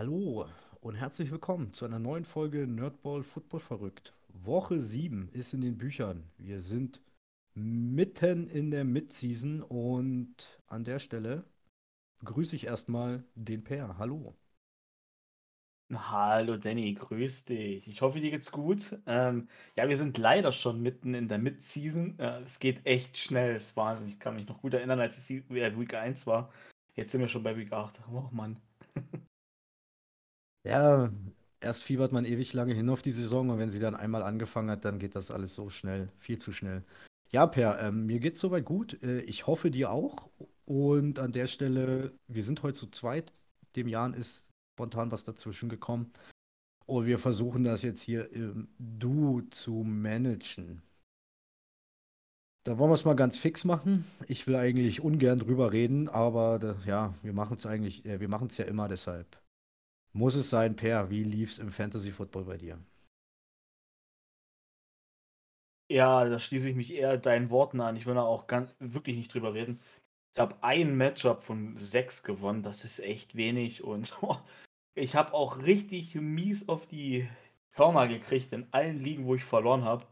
Hallo und herzlich willkommen zu einer neuen Folge Nerdball Football verrückt. Woche 7 ist in den Büchern. Wir sind mitten in der Midseason und an der Stelle begrüße ich erstmal den Per. Hallo. Hallo Danny, grüß dich. Ich hoffe, dir geht's gut. Ähm, ja, wir sind leider schon mitten in der Mid-Season. Äh, es geht echt schnell. Es war, ich kann mich noch gut erinnern, als es äh, Week 1 war. Jetzt sind wir schon bei Week 8. Oh Mann. Ja, erst fiebert man ewig lange hin auf die Saison und wenn sie dann einmal angefangen hat, dann geht das alles so schnell, viel zu schnell. Ja, Per, ähm, mir geht's soweit gut. Äh, ich hoffe dir auch. Und an der Stelle, wir sind heute zu zweit. Dem Jan ist spontan was dazwischen gekommen. Und wir versuchen das jetzt hier im Du zu managen. Da wollen wir es mal ganz fix machen. Ich will eigentlich ungern drüber reden, aber da, ja, wir machen es eigentlich, äh, wir machen es ja immer deshalb. Muss es sein, Per, wie lief es im Fantasy Football bei dir? Ja, da schließe ich mich eher deinen Worten an. Ich will da auch ganz, wirklich nicht drüber reden. Ich habe ein Matchup von sechs gewonnen. Das ist echt wenig. Und ich habe auch richtig mies auf die Hörner gekriegt in allen Ligen, wo ich verloren habe.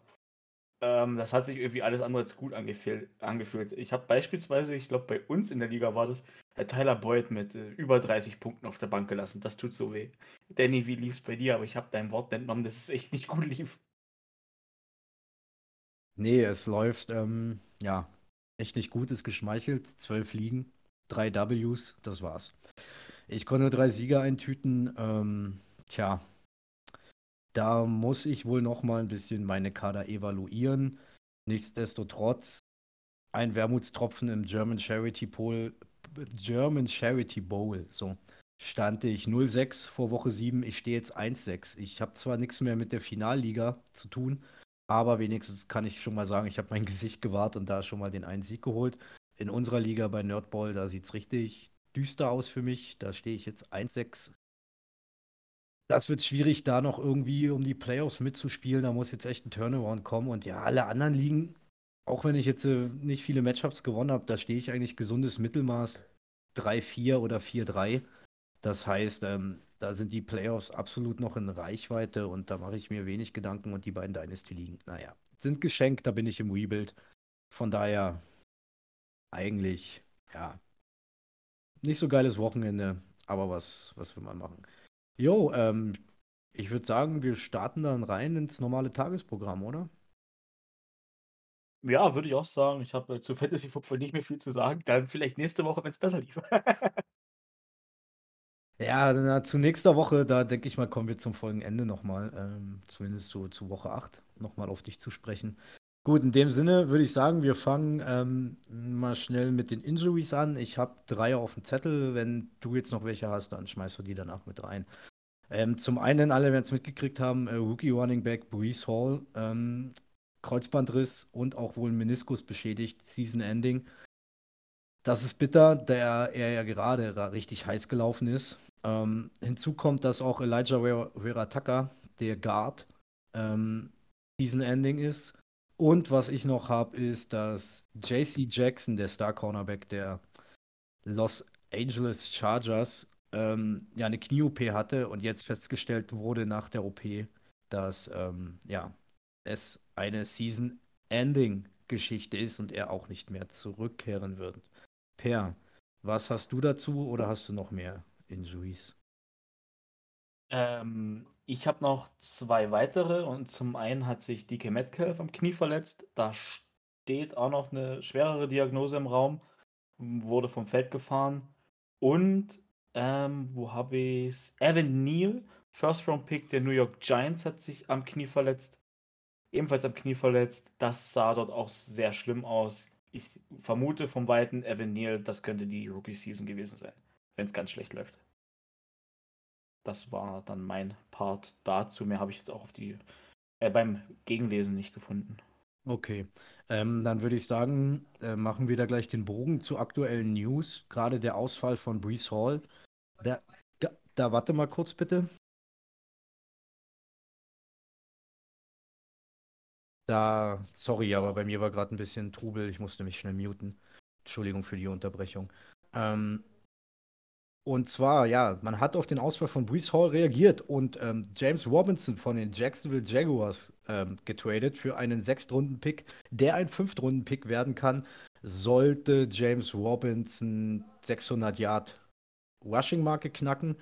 Ähm, das hat sich irgendwie alles andere als gut angefühlt. Ich habe beispielsweise, ich glaube, bei uns in der Liga war das, äh, Tyler Boyd mit äh, über 30 Punkten auf der Bank gelassen. Das tut so weh. Danny, wie lief es bei dir? Aber ich habe dein Wort entnommen, dass es echt nicht gut lief. Nee, es läuft, ähm, ja, echt nicht gut, ist geschmeichelt. Zwölf Ligen, drei Ws, das war's. Ich konnte drei Sieger eintüten. Ähm, tja, da muss ich wohl noch mal ein bisschen meine Kader evaluieren. Nichtsdestotrotz ein Wermutstropfen im German Charity Bowl, German Charity Bowl. So stand ich 0-6 vor Woche 7. Ich stehe jetzt 1-6. Ich habe zwar nichts mehr mit der Finalliga zu tun, aber wenigstens kann ich schon mal sagen, ich habe mein Gesicht gewahrt und da schon mal den einen Sieg geholt. In unserer Liga bei Nerdball, da sieht es richtig düster aus für mich. Da stehe ich jetzt 1-6 das wird schwierig, da noch irgendwie um die Playoffs mitzuspielen. Da muss jetzt echt ein Turnaround kommen. Und ja, alle anderen liegen, auch wenn ich jetzt äh, nicht viele Matchups gewonnen habe, da stehe ich eigentlich gesundes Mittelmaß 3-4 oder 4-3. Das heißt, ähm, da sind die Playoffs absolut noch in Reichweite und da mache ich mir wenig Gedanken und die beiden Dynasty liegen, naja, sind geschenkt, da bin ich im Rebuild. Von daher eigentlich, ja, nicht so geiles Wochenende, aber was, was will man machen? Jo, ähm, ich würde sagen, wir starten dann rein ins normale Tagesprogramm, oder? Ja, würde ich auch sagen. Ich habe äh, zu Fantasy Football nicht mehr viel zu sagen. Dann vielleicht nächste Woche, wenn es besser lief. Ja, na, zu nächster Woche, da denke ich mal, kommen wir zum Folgenende nochmal, ähm, zumindest zu, zu Woche 8, nochmal auf dich zu sprechen. Gut, in dem Sinne würde ich sagen, wir fangen ähm, mal schnell mit den Injuries an. Ich habe drei auf dem Zettel. Wenn du jetzt noch welche hast, dann schmeißt du die danach mit rein. Ähm, zum einen, alle werden es mitgekriegt haben, äh, Rookie Running Back Brees Hall, ähm, Kreuzbandriss und auch wohl Meniskus beschädigt, Season Ending. Das ist bitter, da er ja gerade richtig heiß gelaufen ist. Ähm, hinzu kommt, dass auch Elijah Verataka, der Guard, ähm, Season Ending ist. Und was ich noch habe, ist, dass JC Jackson, der Star Cornerback der Los Angeles Chargers, ähm, ja eine Knie-OP hatte und jetzt festgestellt wurde nach der OP, dass ähm, ja, es eine Season-Ending-Geschichte ist und er auch nicht mehr zurückkehren wird. Per, was hast du dazu oder hast du noch mehr Injuries? Ähm, ich habe noch zwei weitere und zum einen hat sich DK Metcalf am Knie verletzt. Da steht auch noch eine schwerere Diagnose im Raum, wurde vom Feld gefahren. Und ähm, wo habe ich's? Evan Neal, First Round Pick der New York Giants, hat sich am Knie verletzt. Ebenfalls am Knie verletzt. Das sah dort auch sehr schlimm aus. Ich vermute vom Weiten, Evan Neal, das könnte die Rookie Season gewesen sein, wenn es ganz schlecht läuft. Das war dann mein Part dazu. Mehr habe ich jetzt auch auf die äh, beim Gegenlesen nicht gefunden. Okay, ähm, dann würde ich sagen, äh, machen wir da gleich den Bogen zu aktuellen News. Gerade der Ausfall von Brees Hall da, da, da warte mal kurz bitte. Da, sorry, aber bei mir war gerade ein bisschen Trubel. Ich musste mich schnell muten. Entschuldigung für die Unterbrechung. Ähm, Und zwar, ja, man hat auf den Ausfall von Brees Hall reagiert und ähm, James Robinson von den Jacksonville Jaguars ähm, getradet für einen Sechstrunden-Pick, der ein Fünftrunden-Pick werden kann, sollte James Robinson 600 Yard Rushing-Marke knacken.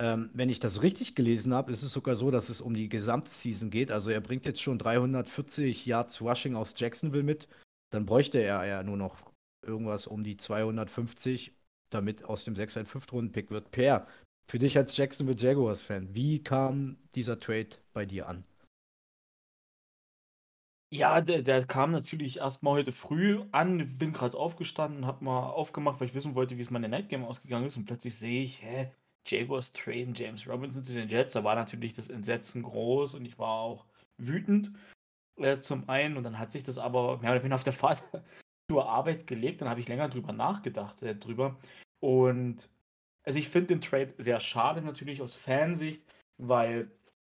Ähm, wenn ich das richtig gelesen habe, ist es sogar so, dass es um die gesamte Season geht. Also er bringt jetzt schon 340 Yards Rushing aus Jacksonville mit. Dann bräuchte er ja nur noch irgendwas um die 250 damit aus dem 6 ein 5-Runden-Pick wird. Per, für dich als Jacksonville Jaguars-Fan, wie kam dieser Trade bei dir an? Ja, der, der kam natürlich erstmal heute früh an. Bin gerade aufgestanden, habe mal aufgemacht, weil ich wissen wollte, wie es meine Nightgame ausgegangen ist. Und plötzlich sehe ich, hä, Jaguars traden James Robinson zu den Jets. Da war natürlich das Entsetzen groß und ich war auch wütend äh, zum einen. Und dann hat sich das aber mehr oder weniger auf der Fahrt zur Arbeit gelegt. Dann habe ich länger drüber nachgedacht äh, drüber. Und also ich finde den Trade sehr schade natürlich aus Fansicht, weil,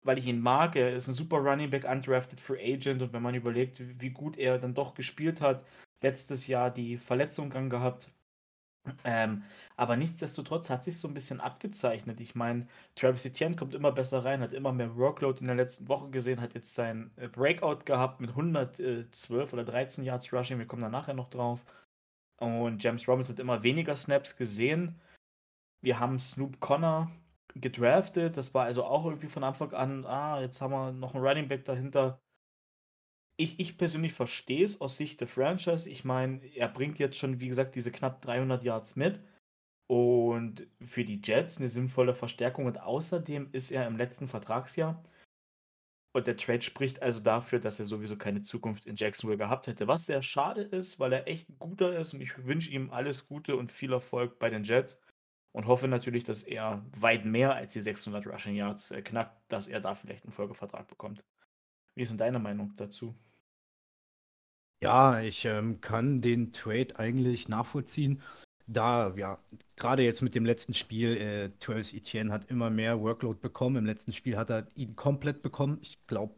weil ich ihn mag. Er ist ein super Running Back, undrafted Free Agent und wenn man überlegt, wie gut er dann doch gespielt hat, letztes Jahr die Verletzung gehabt. Ähm, aber nichtsdestotrotz hat sich so ein bisschen abgezeichnet. Ich meine, Travis Etienne kommt immer besser rein, hat immer mehr Workload in der letzten Woche gesehen, hat jetzt sein äh, Breakout gehabt mit 112 oder 13 Yards Rushing. Wir kommen da nachher noch drauf. Und James Robinson hat immer weniger Snaps gesehen. Wir haben Snoop Connor gedraftet. Das war also auch irgendwie von Anfang an, ah, jetzt haben wir noch einen Running Back dahinter. Ich, ich persönlich verstehe es aus Sicht der Franchise. Ich meine, er bringt jetzt schon, wie gesagt, diese knapp 300 Yards mit. Und für die Jets eine sinnvolle Verstärkung. Und außerdem ist er im letzten Vertragsjahr und der Trade spricht also dafür, dass er sowieso keine Zukunft in Jacksonville gehabt hätte, was sehr schade ist, weil er echt ein guter ist und ich wünsche ihm alles Gute und viel Erfolg bei den Jets und hoffe natürlich, dass er weit mehr als die 600 Rushing Yards äh, knackt, dass er da vielleicht einen Folgevertrag bekommt. Wie ist denn deine Meinung dazu? Ja, ich ähm, kann den Trade eigentlich nachvollziehen da, ja, gerade jetzt mit dem letzten Spiel, äh, Travis Etienne hat immer mehr Workload bekommen. Im letzten Spiel hat er ihn komplett bekommen. Ich glaube,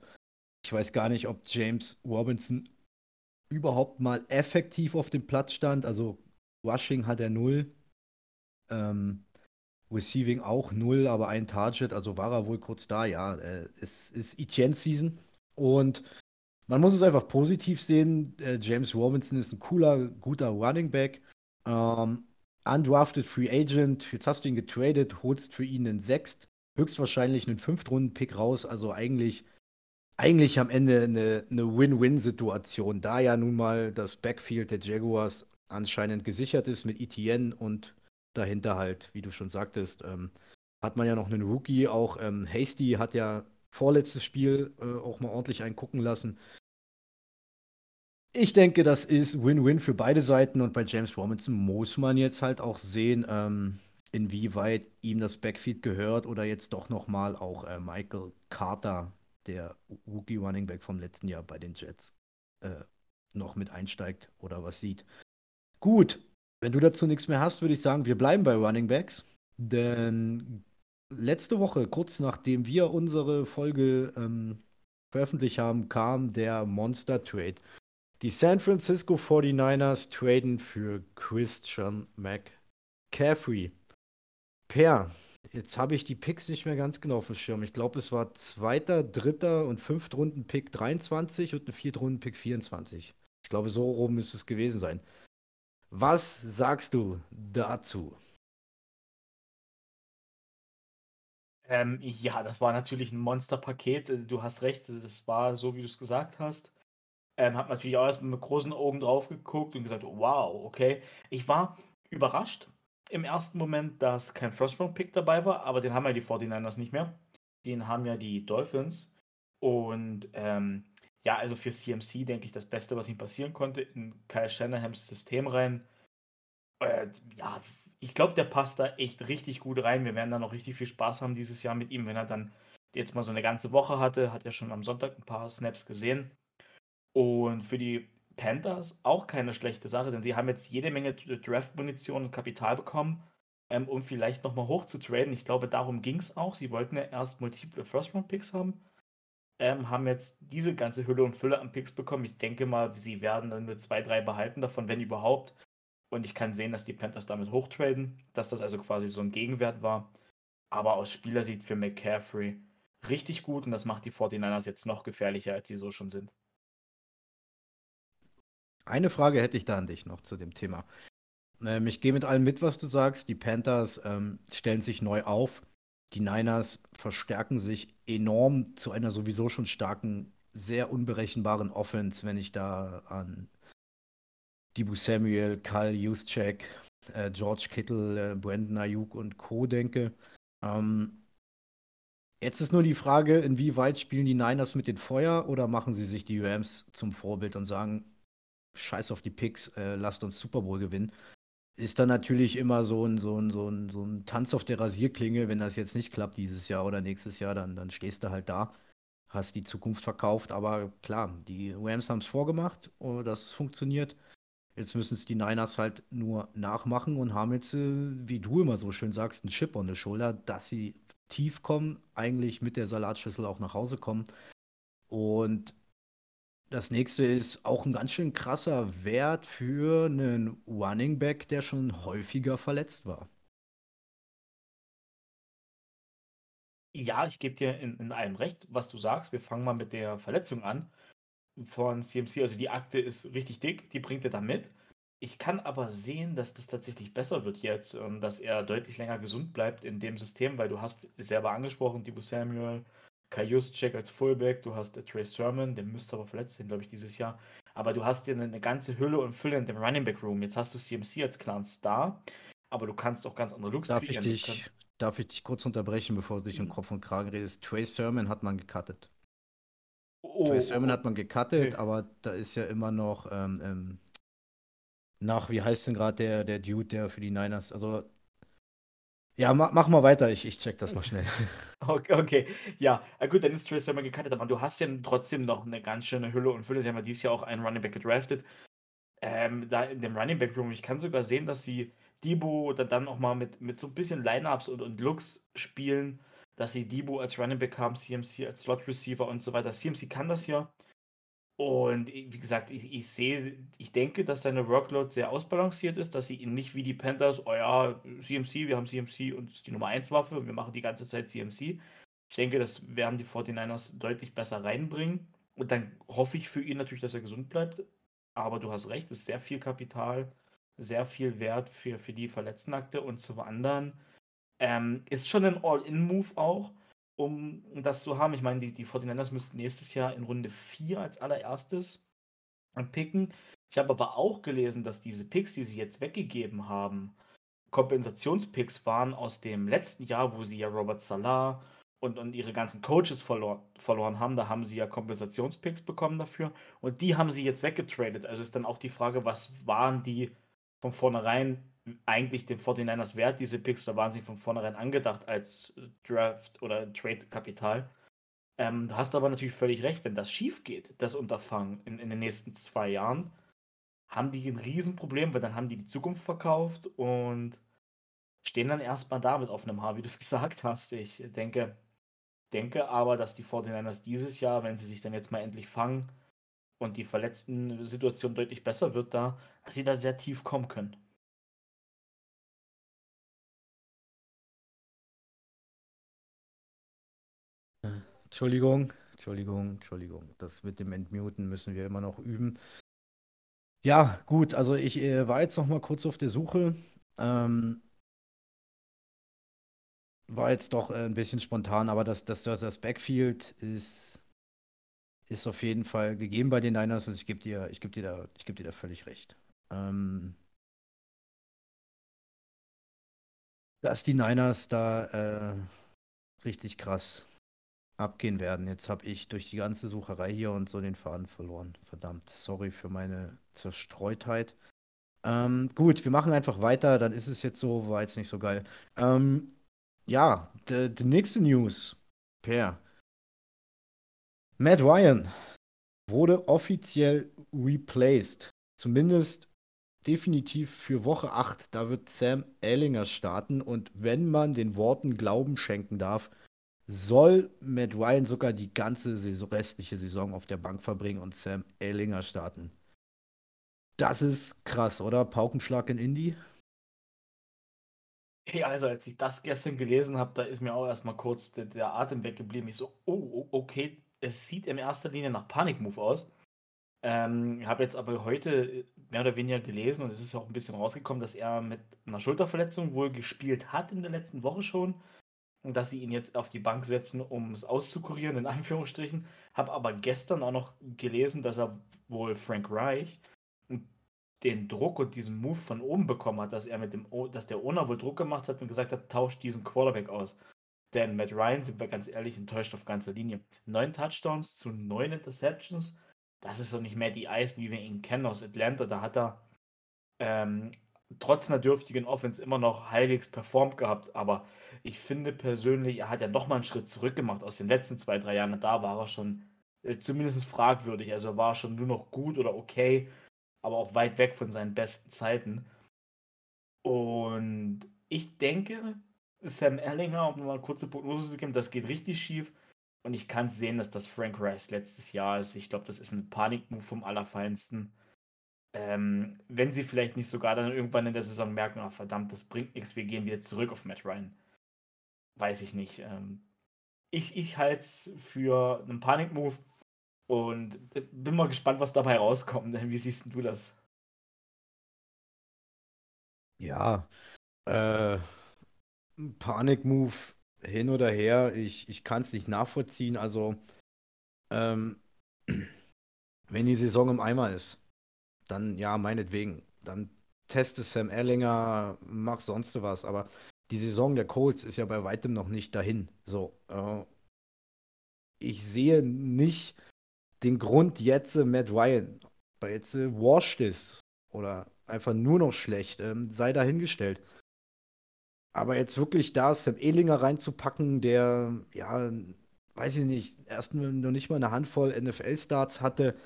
ich weiß gar nicht, ob James Robinson überhaupt mal effektiv auf dem Platz stand. Also Rushing hat er null. Ähm, Receiving auch null, aber ein Target, also war er wohl kurz da. Ja, äh, es ist Etienne Season und man muss es einfach positiv sehen. Äh, James Robinson ist ein cooler, guter Running Back. Ähm, undrafted Free Agent, jetzt hast du ihn getradet, holst für ihn einen Sechst, höchstwahrscheinlich einen Fünftrunden-Pick raus, also eigentlich, eigentlich am Ende eine, eine Win-Win-Situation, da ja nun mal das Backfield der Jaguars anscheinend gesichert ist mit ETN und dahinter halt, wie du schon sagtest, ähm, hat man ja noch einen Rookie, auch ähm, Hasty hat ja vorletztes Spiel äh, auch mal ordentlich einen gucken lassen. Ich denke, das ist Win-Win für beide Seiten und bei James Robinson muss man jetzt halt auch sehen, ähm, inwieweit ihm das Backfeed gehört oder jetzt doch nochmal auch äh, Michael Carter, der Rookie Running Back vom letzten Jahr bei den Jets, äh, noch mit einsteigt oder was sieht. Gut, wenn du dazu nichts mehr hast, würde ich sagen, wir bleiben bei Running Backs, denn letzte Woche, kurz nachdem wir unsere Folge ähm, veröffentlicht haben, kam der Monster Trade die San Francisco 49ers traden für Christian McCaffrey. Per, jetzt habe ich die Picks nicht mehr ganz genau auf dem Schirm. Ich glaube, es war zweiter, dritter und fünftrunden Pick 23 und ein viertrunden Pick 24. Ich glaube, so rum müsste es gewesen sein. Was sagst du dazu? Ähm, ja, das war natürlich ein Monsterpaket. Du hast recht, es war so, wie du es gesagt hast. Ähm, habe natürlich auch erst mit großen Augen drauf geguckt und gesagt, wow, okay. Ich war überrascht im ersten Moment, dass kein First-Round-Pick dabei war, aber den haben ja die 49ers nicht mehr. Den haben ja die Dolphins. Und ähm, ja, also für CMC denke ich das Beste, was ihm passieren konnte, in Kyle Shanahams System rein. Äh, ja, ich glaube, der passt da echt richtig gut rein. Wir werden da noch richtig viel Spaß haben dieses Jahr mit ihm, wenn er dann jetzt mal so eine ganze Woche hatte. Hat ja schon am Sonntag ein paar Snaps gesehen. Und für die Panthers auch keine schlechte Sache, denn sie haben jetzt jede Menge Draft-Munition und Kapital bekommen, ähm, um vielleicht nochmal hoch zu traden. Ich glaube, darum ging es auch. Sie wollten ja erst multiple First-Round-Picks haben, ähm, haben jetzt diese ganze Hülle und Fülle an Picks bekommen. Ich denke mal, sie werden dann nur zwei, drei behalten davon, wenn überhaupt. Und ich kann sehen, dass die Panthers damit hochtraden, dass das also quasi so ein Gegenwert war. Aber aus Spielersicht für McCaffrey richtig gut und das macht die 49ers jetzt noch gefährlicher, als sie so schon sind. Eine Frage hätte ich da an dich noch zu dem Thema. Ähm, ich gehe mit allem mit, was du sagst. Die Panthers ähm, stellen sich neu auf. Die Niners verstärken sich enorm zu einer sowieso schon starken, sehr unberechenbaren Offense, wenn ich da an Dibu Samuel, Kyle Juszczyk, äh, George Kittle, äh, Brandon Ayuk und Co. denke. Ähm, jetzt ist nur die Frage, inwieweit spielen die Niners mit den Feuer oder machen sie sich die Rams zum Vorbild und sagen, scheiß auf die Picks, äh, lasst uns Super Bowl gewinnen. Ist dann natürlich immer so ein, so, ein, so, ein, so ein Tanz auf der Rasierklinge, wenn das jetzt nicht klappt dieses Jahr oder nächstes Jahr, dann, dann stehst du halt da, hast die Zukunft verkauft. Aber klar, die Rams haben es vorgemacht, oh, dass es funktioniert. Jetzt müssen es die Niners halt nur nachmachen und haben jetzt, äh, wie du immer so schön sagst, einen Chip on the Shoulder, dass sie tief kommen, eigentlich mit der Salatschüssel auch nach Hause kommen. Und das nächste ist auch ein ganz schön krasser Wert für einen Running Back, der schon häufiger verletzt war. Ja, ich gebe dir in, in allem recht, was du sagst. Wir fangen mal mit der Verletzung an von CMC. Also die Akte ist richtig dick, die bringt er da mit. Ich kann aber sehen, dass das tatsächlich besser wird jetzt, dass er deutlich länger gesund bleibt in dem System, weil du hast selber angesprochen, Dibu Samuel, Kai Juszczyk als Fullback, du hast Trey Sermon, der müsste aber verletzt sein, glaube ich, dieses Jahr. Aber du hast dir eine, ganze Hülle und Fülle in dem Running Back Room. Jetzt hast du CMC als klaren Star, aber du kannst auch ganz andere Looks darf Ich dich, darf ich dich kurz unterbrechen, bevor du dich mhm. um Kopf und Kragen redest? Trey Sermon hat man gecuttet. Oh, Trey Sermon hat man gecuttet, okay. aber da ist ja immer noch ähm, ähm, nach, wie heißt denn gerade der, der Dude, der für die Niners, also ja, mach, mach mal weiter, ich, ich check das mal schnell. Okay, okay. Ja, gut, dann ist Trace Sermon gecuttet, aber du hast ja trotzdem noch eine ganz schöne Hülle und Fülle. Sie haben ja dieses Jahr auch einen Running Back gedraftet. Ähm, da in dem Running Back Room, ich kann sogar sehen, dass sie Debo dann auch mal mit, mit so ein bisschen Lineups und, und Looks spielen, dass sie Debo als Running Back haben, CMC als Slot Receiver und so weiter. CMC kann das ja. Und wie gesagt, ich, ich sehe, ich denke, dass seine Workload sehr ausbalanciert ist, dass sie ihn nicht wie die Panthers, oh ja, CMC, wir haben CMC und ist die Nummer 1 Waffe, wir machen die ganze Zeit CMC. Ich denke, das werden die 49ers deutlich besser reinbringen. Und dann hoffe ich für ihn natürlich, dass er gesund bleibt. Aber du hast recht, es ist sehr viel Kapital, sehr viel Wert für, für die Verletztenakte. Und zum anderen ähm, ist schon ein All-In-Move auch um das zu haben. Ich meine, die, die 49ers müssten nächstes Jahr in Runde 4 als allererstes picken. Ich habe aber auch gelesen, dass diese Picks, die sie jetzt weggegeben haben, Kompensationspicks waren aus dem letzten Jahr, wo sie ja Robert Salah und, und ihre ganzen Coaches verlor, verloren haben. Da haben sie ja Kompensationspicks bekommen dafür. Und die haben sie jetzt weggetradet. Also ist dann auch die Frage, was waren die von vornherein eigentlich den 49ers wert, diese Picks, da waren sie von vornherein angedacht als Draft- oder Trade-Kapital. Ähm, du hast aber natürlich völlig recht, wenn das schief geht, das Unterfangen in, in den nächsten zwei Jahren, haben die ein Riesenproblem, weil dann haben die die Zukunft verkauft und stehen dann erstmal da mit offenem Haar, wie du es gesagt hast. Ich denke, denke aber, dass die 49ers dieses Jahr, wenn sie sich dann jetzt mal endlich fangen und die verletzten Situation deutlich besser wird da, dass sie da sehr tief kommen können. Entschuldigung, Entschuldigung, Entschuldigung. Das mit dem Entmuten müssen wir immer noch üben. Ja, gut, also ich äh, war jetzt noch mal kurz auf der Suche. Ähm, war jetzt doch äh, ein bisschen spontan, aber das, das, das Backfield ist, ist auf jeden Fall gegeben bei den Niners. Also ich gebe dir, geb dir, da, geb dir da völlig recht. Ähm, dass die Niners da äh, richtig krass abgehen werden. Jetzt habe ich durch die ganze Sucherei hier und so den Faden verloren. Verdammt, sorry für meine Zerstreutheit. Ähm, gut, wir machen einfach weiter, dann ist es jetzt so, war jetzt nicht so geil. Ähm, ja, die nächste News. Per. Matt Ryan wurde offiziell replaced. Zumindest definitiv für Woche 8. Da wird Sam Ellinger starten. Und wenn man den Worten Glauben schenken darf, soll Matt Ryan sogar die ganze Saison, restliche Saison auf der Bank verbringen und Sam Ellinger starten. Das ist krass, oder? Paukenschlag in Indie. Ja, also als ich das gestern gelesen habe, da ist mir auch erstmal kurz der, der Atem weggeblieben. Ich so, oh, okay, es sieht in erster Linie nach Panikmove aus. Ähm, habe jetzt aber heute mehr oder weniger gelesen und es ist auch ein bisschen rausgekommen, dass er mit einer Schulterverletzung wohl gespielt hat in der letzten Woche schon. Dass sie ihn jetzt auf die Bank setzen, um es auszukurieren, in Anführungsstrichen. Habe aber gestern auch noch gelesen, dass er wohl Frank Reich den Druck und diesen Move von oben bekommen hat, dass er mit dem, dass der Owner wohl Druck gemacht hat und gesagt hat, tauscht diesen Quarterback aus. Denn Matt Ryan, sind wir ganz ehrlich, enttäuscht auf ganzer Linie. Neun Touchdowns zu neun Interceptions. Das ist doch nicht mehr die Eis, wie wir ihn kennen aus Atlanta. Da hat er ähm, trotz einer dürftigen Offense immer noch halbwegs performt gehabt. Aber ich finde persönlich, er hat ja nochmal einen Schritt zurück gemacht aus den letzten zwei, drei Jahren. Da war er schon äh, zumindest fragwürdig. Also war er schon nur noch gut oder okay aber auch weit weg von seinen besten Zeiten. Und ich denke, Sam Erlinger, um mal eine kurze Prognose zu geben, das geht richtig schief. Und ich kann sehen, dass das Frank Rice letztes Jahr ist. Ich glaube, das ist ein Panikmove vom Allerfeinsten. Ähm, wenn sie vielleicht nicht sogar dann irgendwann in der Saison merken, ach verdammt, das bringt nichts, wir gehen wieder zurück auf Matt Ryan. Weiß ich nicht. Ähm, ich ich halte es für einen Panikmove. Und bin mal gespannt, was dabei rauskommt. Wie siehst du das? Ja, äh, Panikmove hin oder her, ich, ich kann es nicht nachvollziehen. Also, ähm, wenn die Saison im Eimer ist, dann ja, meinetwegen. Dann teste Sam Erlinger, mach sonst was. Aber die Saison der Colts ist ja bei weitem noch nicht dahin. So, äh, ich sehe nicht, den Grund jetzt äh, Matt Ryan, weil jetzt äh, washed ist oder einfach nur noch schlecht, ähm, sei dahingestellt. Aber jetzt wirklich da Sam Ehlinger reinzupacken, der, ja, weiß ich nicht, erst noch nicht mal eine Handvoll NFL-Starts hatte,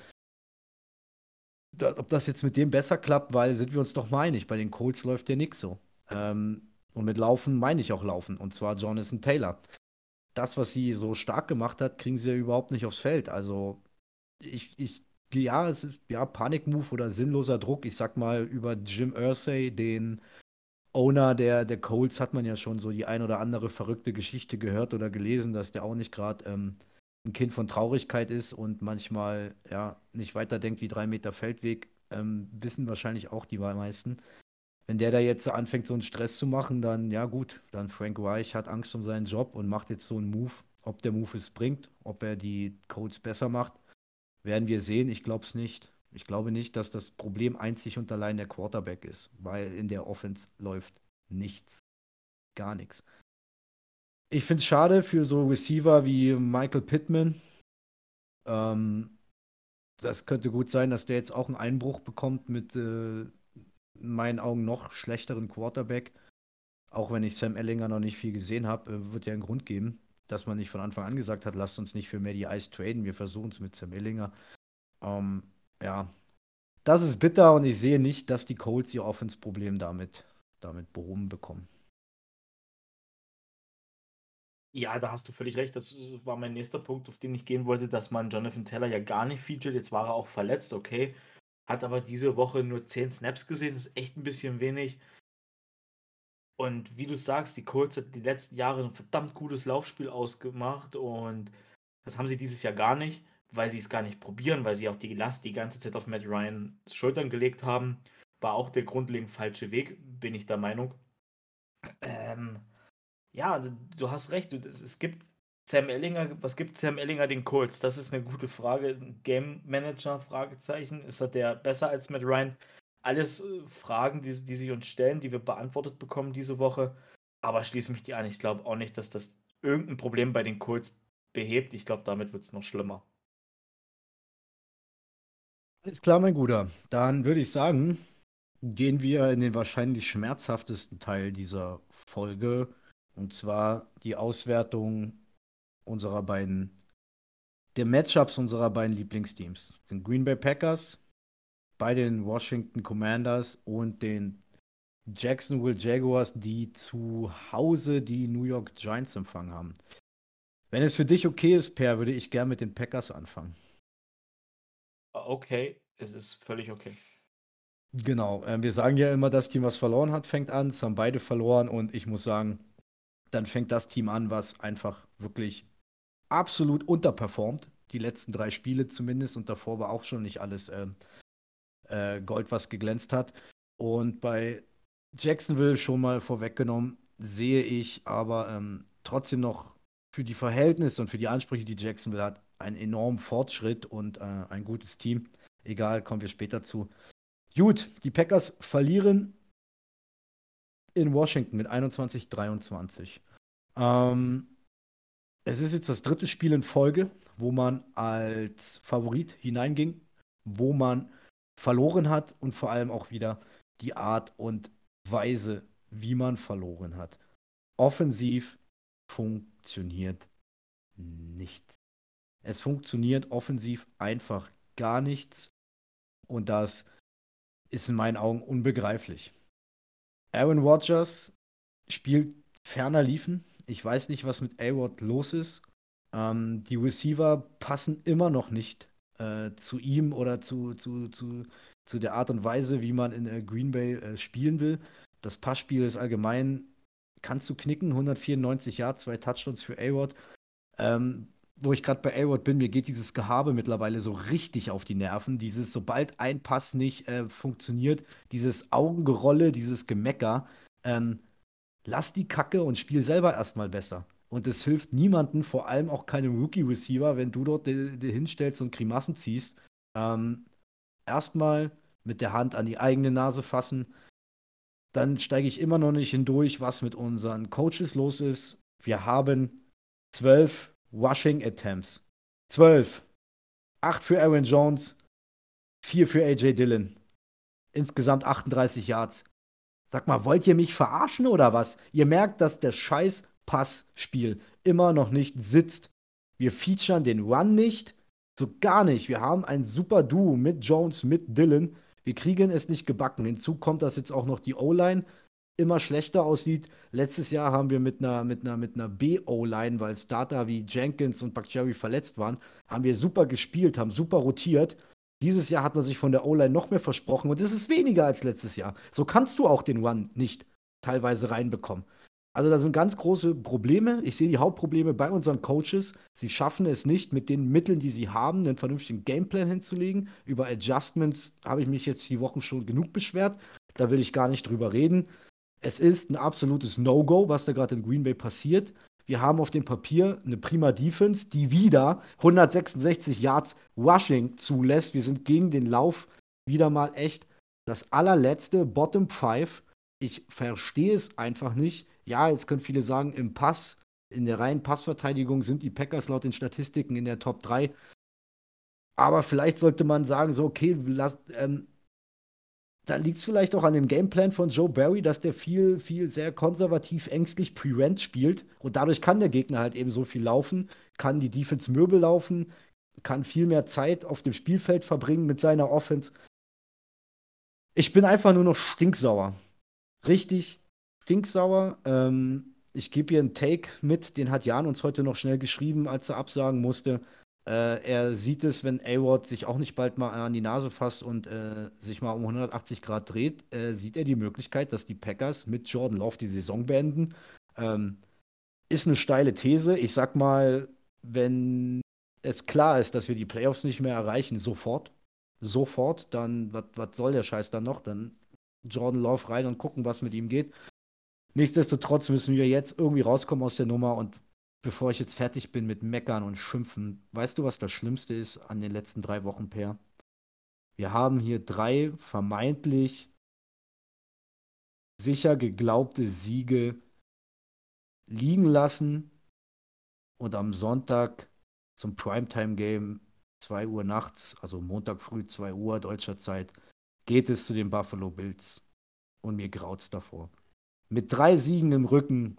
ob das jetzt mit dem besser klappt, weil sind wir uns doch mal einig, bei den Colts läuft ja nichts so. Ähm, und mit Laufen meine ich auch Laufen, und zwar Jonathan Taylor. Das, was sie so stark gemacht hat, kriegen sie ja überhaupt nicht aufs Feld. Also ich, ich, ja, es ist ja Panikmove oder sinnloser Druck. Ich sag mal, über Jim Irsay, den Owner der, der Colts, hat man ja schon so die ein oder andere verrückte Geschichte gehört oder gelesen, dass der auch nicht gerade ähm, ein Kind von Traurigkeit ist und manchmal ja nicht weiterdenkt wie drei Meter Feldweg. Ähm, wissen wahrscheinlich auch die meisten. Wenn der da jetzt anfängt, so einen Stress zu machen, dann ja gut, dann Frank Reich hat Angst um seinen Job und macht jetzt so einen Move. Ob der Move es bringt, ob er die Colts besser macht, werden wir sehen. Ich glaube es nicht. Ich glaube nicht, dass das Problem einzig und allein der Quarterback ist, weil in der Offense läuft nichts. Gar nichts. Ich finde es schade für so Receiver wie Michael Pittman. Ähm, das könnte gut sein, dass der jetzt auch einen Einbruch bekommt mit äh, in meinen Augen noch schlechteren Quarterback. Auch wenn ich Sam Ellinger noch nicht viel gesehen habe, äh, wird ja einen Grund geben dass man nicht von Anfang an gesagt hat, lasst uns nicht für Maddie Ice traden, wir versuchen es mit Sam Illinger. Ähm, ja, das ist bitter und ich sehe nicht, dass die Colts ihr Offense-Problem damit, damit behoben bekommen. Ja, da hast du völlig recht. Das war mein nächster Punkt, auf den ich gehen wollte, dass man Jonathan Taylor ja gar nicht featured. Jetzt war er auch verletzt, okay. Hat aber diese Woche nur 10 Snaps gesehen. Das ist echt ein bisschen wenig. Und wie du sagst, die Colts hat die letzten Jahre ein verdammt gutes Laufspiel ausgemacht und das haben sie dieses Jahr gar nicht, weil sie es gar nicht probieren, weil sie auch die Last die ganze Zeit auf Matt Ryans Schultern gelegt haben. War auch der grundlegend falsche Weg, bin ich der Meinung. Ähm, ja, du hast recht. Es gibt Sam Ellinger, was gibt Sam Ellinger den Colts? Das ist eine gute Frage. Game Manager, Fragezeichen. Ist er der besser als Matt Ryan? alles äh, Fragen, die, die sich uns stellen, die wir beantwortet bekommen diese Woche. Aber schließe mich die an. Ich glaube auch nicht, dass das irgendein Problem bei den Colts behebt. Ich glaube, damit wird es noch schlimmer. Alles klar, mein Guter. Dann würde ich sagen, gehen wir in den wahrscheinlich schmerzhaftesten Teil dieser Folge. Und zwar die Auswertung unserer beiden, der Matchups unserer beiden Lieblingsteams. Den Green Bay Packers bei den Washington Commanders und den Jacksonville Jaguars, die zu Hause die New York Giants empfangen haben. Wenn es für dich okay ist, Per, würde ich gerne mit den Packers anfangen. Okay, es ist völlig okay. Genau, äh, wir sagen ja immer, das Team, was verloren hat, fängt an. Es haben beide verloren und ich muss sagen, dann fängt das Team an, was einfach wirklich absolut unterperformt. Die letzten drei Spiele zumindest und davor war auch schon nicht alles äh, äh, Gold, was geglänzt hat. Und bei Jacksonville schon mal vorweggenommen, sehe ich aber ähm, trotzdem noch für die Verhältnisse und für die Ansprüche, die Jacksonville hat, einen enormen Fortschritt und äh, ein gutes Team. Egal, kommen wir später zu. Gut, die Packers verlieren in Washington mit 21-23. Ähm, es ist jetzt das dritte Spiel in Folge, wo man als Favorit hineinging, wo man verloren hat und vor allem auch wieder die Art und Weise, wie man verloren hat. Offensiv funktioniert nichts. Es funktioniert offensiv einfach gar nichts und das ist in meinen Augen unbegreiflich. Aaron Rodgers spielt ferner liefen. Ich weiß nicht, was mit A-Rod los ist. Ähm, die Receiver passen immer noch nicht äh, zu ihm oder zu, zu, zu, zu der Art und Weise, wie man in äh, Green Bay äh, spielen will. Das Passspiel ist allgemein, kannst du knicken, 194 Yards, zwei Touchdowns für A-Rod. Ähm, wo ich gerade bei A-Rod bin, mir geht dieses Gehabe mittlerweile so richtig auf die Nerven. Dieses, sobald ein Pass nicht äh, funktioniert, dieses Augengerolle, dieses Gemecker. Ähm, lass die Kacke und spiel selber erstmal besser. Und es hilft niemandem, vor allem auch keinem Rookie-Receiver, wenn du dort dir hinstellst und Grimassen ziehst. Ähm, erstmal mit der Hand an die eigene Nase fassen. Dann steige ich immer noch nicht hindurch, was mit unseren Coaches los ist. Wir haben zwölf Rushing Attempts. Zwölf. Acht für Aaron Jones, vier für AJ Dillon. Insgesamt 38 Yards. Sag mal, wollt ihr mich verarschen oder was? Ihr merkt, dass der scheiß Passspiel immer noch nicht sitzt. Wir featuren den Run nicht, so gar nicht. Wir haben ein super Duo mit Jones, mit Dillon. Wir kriegen es nicht gebacken. Hinzu kommt, dass jetzt auch noch die O-Line immer schlechter aussieht. Letztes Jahr haben wir mit einer, mit einer, mit einer B-O-Line, weil Starter wie Jenkins und Bakcherry verletzt waren, haben wir super gespielt, haben super rotiert. Dieses Jahr hat man sich von der O-Line noch mehr versprochen und es ist weniger als letztes Jahr. So kannst du auch den Run nicht teilweise reinbekommen. Also da sind ganz große Probleme. Ich sehe die Hauptprobleme bei unseren Coaches. Sie schaffen es nicht, mit den Mitteln, die sie haben, einen vernünftigen Gameplan hinzulegen. Über Adjustments habe ich mich jetzt die Wochen schon genug beschwert. Da will ich gar nicht drüber reden. Es ist ein absolutes No-Go, was da gerade in Green Bay passiert. Wir haben auf dem Papier eine prima Defense, die wieder 166 Yards Rushing zulässt. Wir sind gegen den Lauf wieder mal echt das allerletzte Bottom Five. Ich verstehe es einfach nicht. Ja, jetzt können viele sagen, im Pass, in der reinen Passverteidigung sind die Packers laut den Statistiken in der Top 3. Aber vielleicht sollte man sagen, so, okay, lass, ähm, da liegt es vielleicht auch an dem Gameplan von Joe Barry, dass der viel, viel sehr konservativ, ängstlich Prevent spielt. Und dadurch kann der Gegner halt eben so viel laufen, kann die Defense Möbel laufen, kann viel mehr Zeit auf dem Spielfeld verbringen mit seiner Offense. Ich bin einfach nur noch stinksauer. Richtig stinksauer. Ähm, ich gebe hier einen Take mit, den hat Jan uns heute noch schnell geschrieben, als er absagen musste. Äh, er sieht es, wenn A-Ward sich auch nicht bald mal an die Nase fasst und äh, sich mal um 180 Grad dreht, äh, sieht er die Möglichkeit, dass die Packers mit Jordan Love die Saison beenden. Ähm, ist eine steile These. Ich sag mal, wenn es klar ist, dass wir die Playoffs nicht mehr erreichen, sofort, sofort, dann, was soll der Scheiß dann noch? Dann Jordan Love rein und gucken, was mit ihm geht. Nichtsdestotrotz müssen wir jetzt irgendwie rauskommen aus der Nummer und bevor ich jetzt fertig bin mit Meckern und Schimpfen, weißt du, was das Schlimmste ist an den letzten drei Wochen, Per? Wir haben hier drei vermeintlich sicher geglaubte Siege liegen lassen und am Sonntag zum Primetime-Game 2 Uhr nachts, also Montag früh 2 Uhr deutscher Zeit, geht es zu den Buffalo Bills und mir graut's davor. Mit drei Siegen im Rücken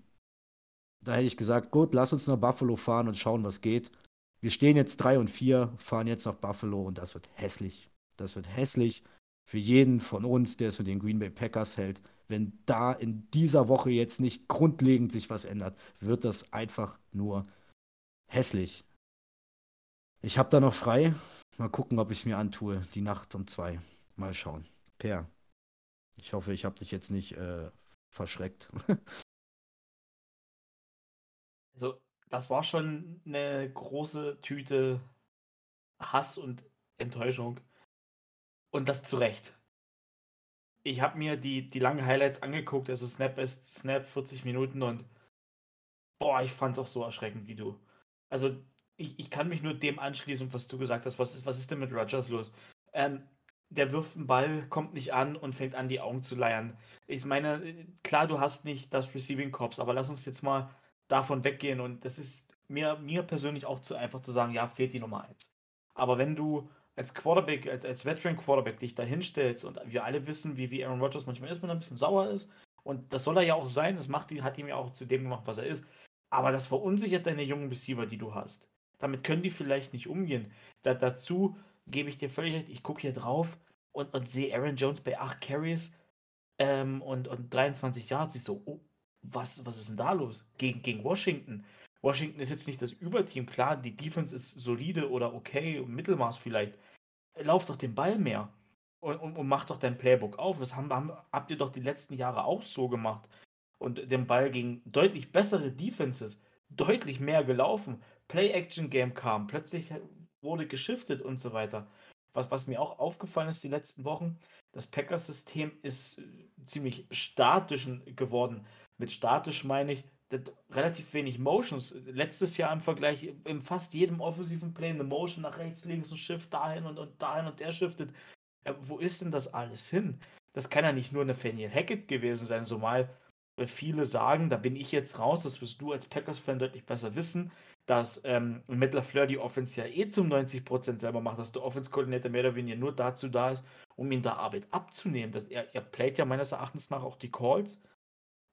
da hätte ich gesagt, gut, lass uns nach Buffalo fahren und schauen, was geht. Wir stehen jetzt 3 und 4, fahren jetzt nach Buffalo und das wird hässlich. Das wird hässlich für jeden von uns, der es mit den Green Bay Packers hält. Wenn da in dieser Woche jetzt nicht grundlegend sich was ändert, wird das einfach nur hässlich. Ich habe da noch frei. Mal gucken, ob ich es mir antue. Die Nacht um zwei. Mal schauen. Per, Ich hoffe, ich habe dich jetzt nicht äh, verschreckt. also, das war schon eine große Tüte Hass und Enttäuschung. Und das zu Recht. Ich habe mir die, die langen Highlights angeguckt, also Snap ist Snap 40 Minuten und boah, ich fand es auch so erschreckend wie du. Also, ich, ich kann mich nur dem anschließen, was du gesagt hast. Was ist, was ist denn mit Rogers los? Ähm, der wirft einen Ball, kommt nicht an und fängt an, die Augen zu leiern. Ich meine, klar, du hast nicht das Receiving Corps, aber lass uns jetzt mal davon weggehen und das ist mir, mir persönlich auch zu einfach zu sagen, ja, fehlt die Nummer 1. Aber wenn du als Quarterback, als, als Veteran Quarterback dich da hinstellst und wir alle wissen, wie, wie Aaron Rodgers manchmal ist, wenn er ein bisschen sauer ist und das soll er ja auch sein, das macht, hat ihm ja auch zu dem gemacht, was er ist, aber das verunsichert deine jungen Receiver, die du hast. Damit können die vielleicht nicht umgehen. Da, dazu gebe ich dir völlig recht, ich gucke hier drauf und, und sehe Aaron Jones bei 8 Carries ähm, und, und 23 Yards. Ich so, oh, was, was ist denn da los? Gegen, gegen Washington. Washington ist jetzt nicht das Überteam. Klar, die Defense ist solide oder okay, Mittelmaß vielleicht. Lauf doch den Ball mehr und, und, und mach doch dein Playbook auf. Das haben, haben, habt ihr doch die letzten Jahre auch so gemacht. Und den Ball gegen deutlich bessere Defenses, deutlich mehr gelaufen. Play-Action-Game kam, plötzlich wurde geschiftet und so weiter. Was, was mir auch aufgefallen ist die letzten Wochen, das Packers-System ist äh, ziemlich statisch geworden. Mit statisch meine ich relativ wenig Motions. Letztes Jahr im Vergleich in fast jedem offensiven Play eine Motion nach rechts, links, ein Shift dahin und, und dahin und der shiftet. Ja, wo ist denn das alles hin? Das kann ja nicht nur eine Faniel Hackett gewesen sein, so mal viele sagen, da bin ich jetzt raus, das wirst du als Packers-Fan deutlich besser wissen, dass ähm, Matt LaFleur die Offense ja eh zu 90% selber macht, dass der Offense-Koordinator mehr oder weniger nur dazu da ist, um ihn da Arbeit abzunehmen. Das, er, er playt ja meines Erachtens nach auch die Calls.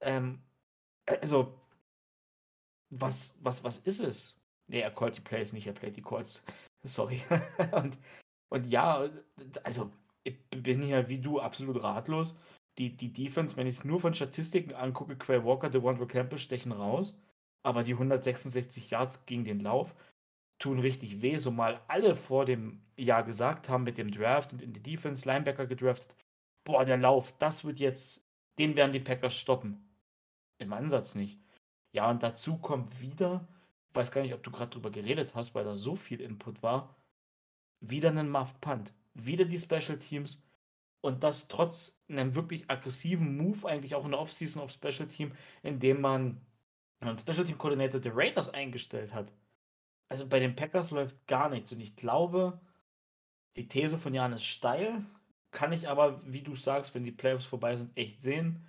Ähm, also, was, was, was ist es? Nee, er callt die Plays nicht, er playt die Calls. Sorry. und, und ja, also, ich bin hier wie du absolut ratlos. Die, die Defense, wenn ich es nur von Statistiken angucke, Quay Walker, DeWandre Campbell stechen raus aber die 166 Yards gegen den Lauf tun richtig weh, so mal alle vor dem Jahr gesagt haben mit dem Draft und in die Defense Linebacker gedraftet, boah, der Lauf, das wird jetzt, den werden die Packers stoppen. Im Ansatz nicht. Ja, und dazu kommt wieder, ich weiß gar nicht, ob du gerade drüber geredet hast, weil da so viel Input war, wieder einen Muff Punt, wieder die Special Teams und das trotz einem wirklich aggressiven Move eigentlich auch in der Offseason auf Special Team, indem man einen Special Team Coordinator der Raiders eingestellt hat. Also bei den Packers läuft gar nichts. Und ich glaube, die These von Jan ist steil, kann ich aber, wie du sagst, wenn die Playoffs vorbei sind, echt sehen.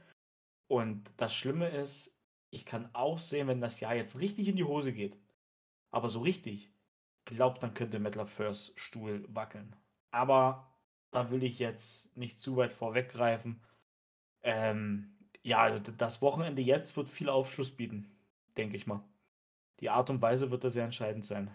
Und das Schlimme ist, ich kann auch sehen, wenn das Jahr jetzt richtig in die Hose geht, aber so richtig, glaubt, dann könnte Mettler First Stuhl wackeln. Aber da will ich jetzt nicht zu weit vorweggreifen. Ähm, ja, also das Wochenende jetzt wird viel Aufschluss bieten denke ich mal. Die Art und Weise wird da sehr entscheidend sein.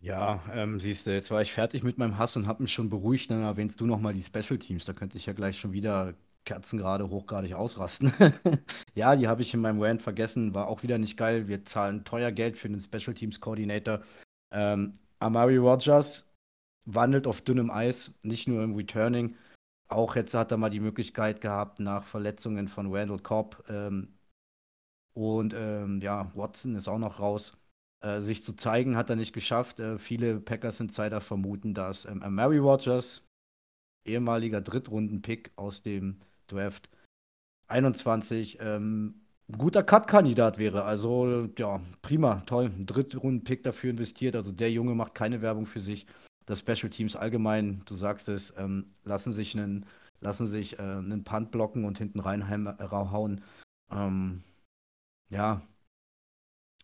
Ja, ähm, siehst du, jetzt war ich fertig mit meinem Hass und habe mich schon beruhigt. Dann erwähnst du nochmal die Special Teams. Da könnte ich ja gleich schon wieder kerzengerade, hochgradig ausrasten. ja, die habe ich in meinem Rant vergessen. War auch wieder nicht geil. Wir zahlen teuer Geld für den Special Teams Coordinator. Ähm, Amari Rogers wandelt auf dünnem Eis, nicht nur im Returning. Auch jetzt hat er mal die Möglichkeit gehabt, nach Verletzungen von Randall Cobb ähm, und ähm, ja, Watson ist auch noch raus. Äh, sich zu zeigen hat er nicht geschafft. Äh, viele Packers Insider vermuten, dass ähm, Mary Rogers, ehemaliger Drittrunden-Pick aus dem Draft 21, ähm, guter Cut-Kandidat wäre. Also ja, prima, toll. Drittrunden-Pick dafür investiert. Also der Junge macht keine Werbung für sich. Das Special Teams allgemein, du sagst es, ähm, lassen sich einen, lassen sich äh, einen Punt blocken und hinten reinhauen. Ähm, ja,